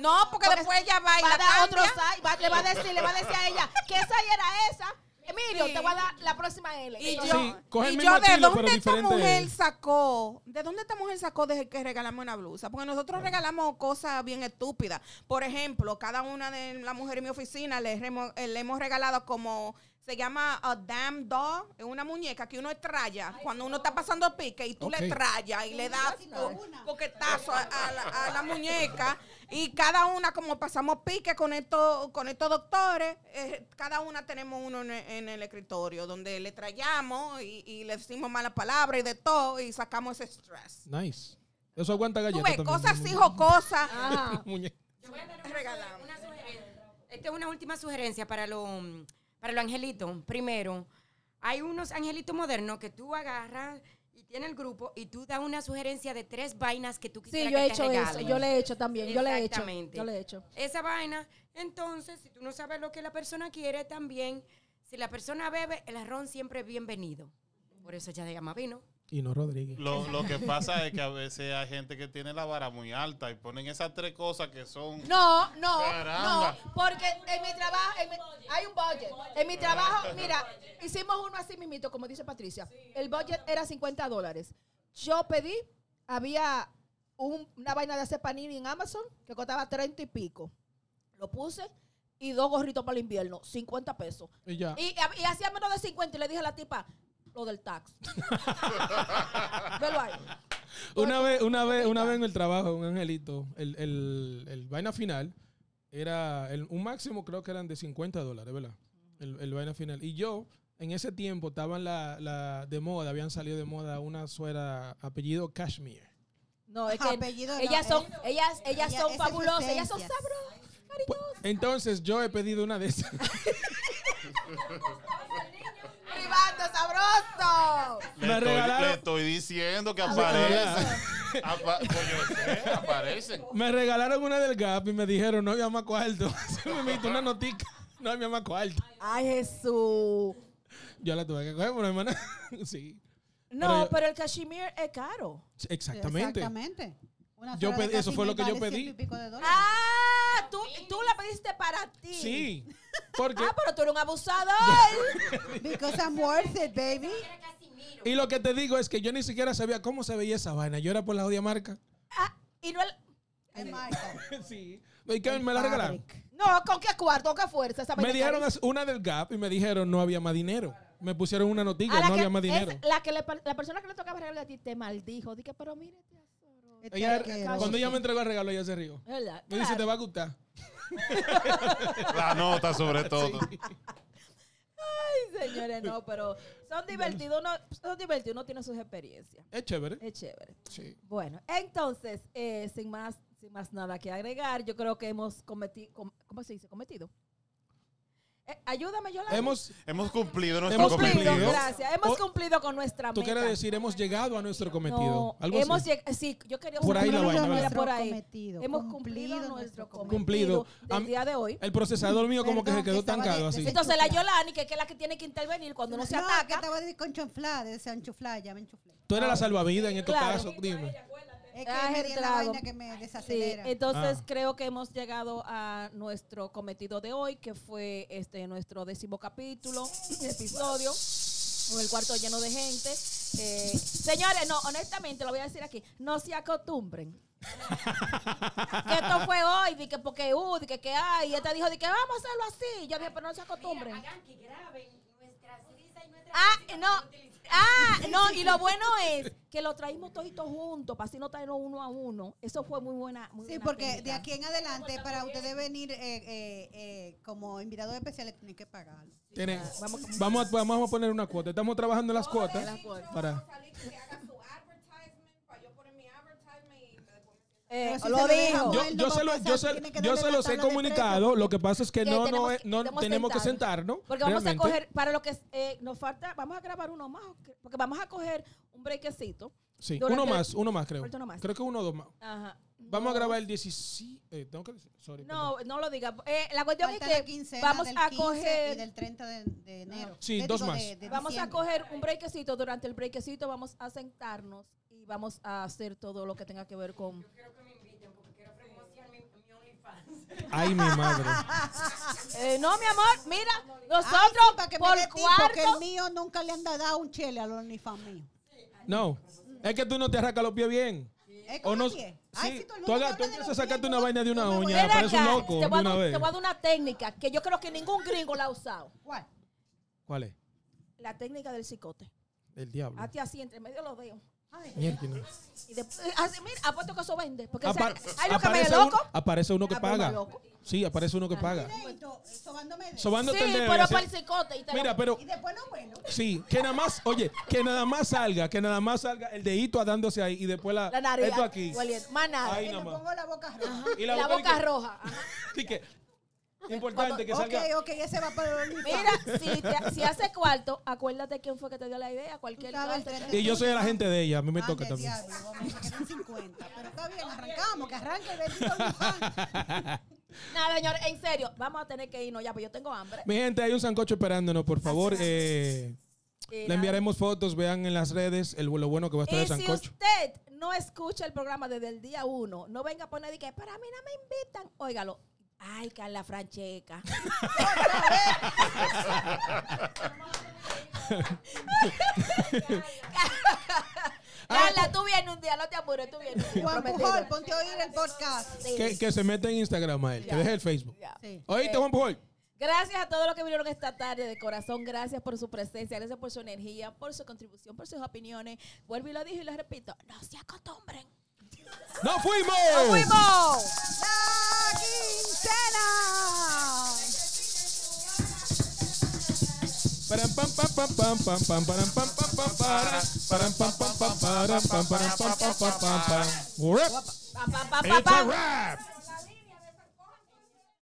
No, porque, después ella va y va la otro va- le va a decir, le va a decir a ella, ¿qué size era esa? Emilio, Sí. te voy a dar la próxima L. Y Entonces, yo, Sí, coge el y yo, ¿de estilo, dónde esta mujer sacó? ¿De dónde esta mujer sacó de que regalamos una blusa? Porque nosotros regalamos cosas bien estúpidas. Por ejemplo, cada una de las mujeres en mi oficina le, remo- eh, le hemos regalado como se llama a damn doll, es una muñeca que uno estralla cuando uno está pasando pique y tú le estrallas y le das co- coquetazo a, a la, a la muñeca y cada una como pasamos pique con estos con estos doctores, eh, cada una tenemos uno en el, en el escritorio donde le trayamos y, y le decimos malas palabras y de todo y sacamos ese stress. Nice. Eso aguanta Tú galletas ves, también. cosas así jocosas. Muñe- Yo voy a dar una, Regalamos. una sugerencia. Esta es una última sugerencia para los para los angelitos. Primero, hay unos angelitos modernos que tú agarras y tiene el grupo y tú das una sugerencia de tres vainas que tú quisieras Sí, yo he que te hecho eso, yo le he hecho también, yo le he hecho, Exactamente. yo le he hecho. Esa vaina, entonces, si tú no sabes lo que la persona quiere, también, si la persona bebe, el arrón siempre es bienvenido. Por eso ella se llama vino. Y no Rodríguez. Lo, lo que pasa es que a veces hay gente que tiene la vara muy alta y ponen esas tres cosas que son... No, no, Caramba. no, porque en mi trabajo, en mi- hay un budget. En mi trabajo, mira, hicimos uno así mismito, como dice Patricia. El budget era 50 dólares. Yo pedí, había un- una vaina de hacer panini en Amazon que costaba 30 y pico. Lo puse y dos gorritos para el invierno, 50 pesos. Y ya. Y, y hacía menos de 50 y le dije a la tipa, lo del tax. Velo ahí. Una vez, una vez, una vez en el trabajo, un angelito, el, el, el vaina final era el- un máximo, creo que eran de 50 dólares, ¿verdad? El, el vaina final. Y yo, en ese tiempo, estaban la, la de moda, habían salido de moda una suera apellido Cashmere. No, es que Apellido no, ellas son, es- ellas, ellas ella- son es fabulosas, ellas son sabrosas, Pues, cariñosas. entonces yo he pedido una de esas. Le, Me estoy, regalaron- le estoy diciendo que aparecen. Apa- pues yo sé, aparecen. Me regalaron una del Gap y me dijeron, no había más cuarto. Se me metió una notica, no había más cuarto. Ay, Jesús. Yo la tuve que coger, pero hermana, sí. No, Pero el cashmere es caro. Exactamente. Exactamente. Una Yo pedí- eso fue lo que yo pedí. ciento Ah, tú, tú la pediste para ti. Sí. Porque, Ah, pero tú eres un abusador. Because I'm worth it, baby. y lo que te digo es que yo ni siquiera sabía cómo se veía esa vaina. Yo era por la odia marca. Ah, y no, el- Michael. Sí. ¿Y qué me la regalaron? No, ¿con qué cuarto? ¿Con qué fuerza? Esa Me dijeron una del Gap y me dijeron no había más dinero. Me pusieron una noticia, no que- había más dinero. La, que le, la persona que le tocaba regalar a ti te maldijo. Dije, pero mire, tesoro. Este Ella, cuando ella me entregó el regalo, ella se rió. Verdad. Me dice, Claro. te va a gustar. La nota sobre todo. Ay, señores, no, pero son divertidos. Uno, son divertidos, uno tiene sus experiencias. Es chévere. Es chévere. Sí. Bueno, entonces, eh, sin más sin más nada que agregar, yo creo que hemos cometido, ¿cómo se dice? Cometido. Eh, ayúdame, Yolanda. Hemos, Hemos cumplido nuestro Hemos cumplido, cumplido. gracias. Hemos O- cumplido con nuestra tú meta. quieres decir, hemos llegado a nuestro cometido. No, Algo hemos así. lleg- sí, yo quería Por ahí la vaina, ¿verdad? por ahí. Cometido, Hemos cumplido cumplido nuestro cometido. cometido Cumplido. del día de hoy. El procesador mío como que se quedó de- así. Entonces la Yolani, que, que es la que tiene que intervenir cuando no se No, que ataca. estaba de- con chonflá, de enchuflá, ya me enchuflé. Tú eres la salvavidas en estos Claro. casos, dime. Es que Ah, me el di en la trago. vaina que me Sí, desacelera. entonces Ah. creo que hemos llegado a nuestro cometido de hoy, que fue este nuestro décimo capítulo, episodio, con el cuarto lleno de gente. Eh, señores, no, honestamente lo voy a decir aquí, no se acostumbren. que esto fue hoy, di que porque uh, di que, que hay, y esta dijo di que vamos a hacerlo así. Yo dije, pero no se acostumbren. Hagan que graben nuestras risas y nuestras Ah, no. Ah, no, y lo bueno es que lo traímos toditos juntos, para así no traernos uno a uno. Eso fue muy buena. Muy Sí, buena porque de aquí en adelante, para ustedes venir eh, eh, eh, como invitados especiales, tienen que pagar. Tiene- Vamos- vamos, a, vamos a poner una cuota. Estamos trabajando en las cuotas. Las cuotas. Para, Eh, si lo dijo. yo, yo no se a lo, pasar, yo se, que yo se los he comunicado. Lo que pasa es que Que no, no, tenemos- es- no debemos tenemos que sentarnos. Porque vamos realmente. a coger, para lo que eh, nos falta, vamos a grabar uno más. Porque vamos a coger un brequecito. Sí, durante uno más, uno más creo. Uno más. Creo que uno o dos más. Ajá. Vamos a No, grabar el 17. eh, tengo que decir, sorry. No, no lo diga. Eh, la cuestión Falta es que vamos del a 15 coger. y del 30 de, de enero. Sí, dos digo, más. de- de Vamos a coger un brequecito. Durante el brequecito vamos a sentarnos y vamos a hacer todo lo que tenga que ver con. Quiero que me inviten porque quiero promocionar mi, mi OnlyFans. Ay, mi madre. Eh, no, mi amor, mira, Ay, nosotros sí, para que por dé tiempo, que el cuarto. mío nunca le han dado un chele a los OnlyFans míos. No. Es que tú no te arrancas los pies bien. Es O no. Ay, sí, todo el tú, mundo hagas- tú empiezas a sacarte una vaina de una uña, parece un acá, loco te voy, a una dar, vez. te voy a dar una técnica que yo creo que ningún gringo la ha usado. ¿Cuál? ¿Cuál es? La técnica del cicote. El diablo. Hazte así entre medio los dedos. Mierda. Y después, así, mira, apuesto que eso vende. Porque Apa- o sea, hay lo que me aparece, uno, aparece uno que Ah, pues, paga. loco. Sí, aparece uno que paga. Sobándome. Sobándote Sí, el dedo pero así. para el cicote. Y te Mira, lo- pero Y después no vuelo. sí, que nada más, oye, que nada más salga, que nada más salga el dedito dándose ahí y después la, la nariz. esto aquí. Más nada. Ahí Y nada me más. pongo la boca roja. Y la, boca, boca roja. Así que importante que Ok, salga. ok, ese va para el. Mira, si, te- si hace cuarto, acuérdate quién fue que te dio la idea. Cualquier sabes, cuarto. Y yo soy el agente de ella, a mí me Ah, toca también. diablo, vamos a quedar en 50. Pero está bien, arrancamos, que arranque el bendito. Nada, señores, en serio, vamos a tener que irnos ya, pues yo tengo hambre. Mi gente, hay un sancocho esperándonos, por favor. Eh, Y le nada. enviaremos fotos, vean en las redes el, lo bueno que va a estar Y el si sancocho. usted no escucha el programa desde el día uno, no venga a poner de que para mí no me invitan. Óigalo. Ay, Carla Francheca. Carla, tú vienes un día, no te apures, tú vienes. Juan. Pujol, ponte a oír el podcast. Sí. Que, que se meta en Instagram a él, que deje el Facebook. Sí. Oíste, Juan Pujol. Gracias a todos los que vinieron esta tarde de corazón. Gracias por su presencia, gracias por su energía, por su contribución, por sus opiniones. Vuelvo y lo digo y lo repito. No se acostumbren. ¡Nos fuimos! ¡Nos fuimos! La quincena. Param, pam, pam, pam, pam, pam, pam, param, pam, pam, pam, para. Param, pam, pam, pam, param, pam, param, pam, pam, pam, pam, pam. Wrap. Pa, pa, pa, pa, It's a wrap.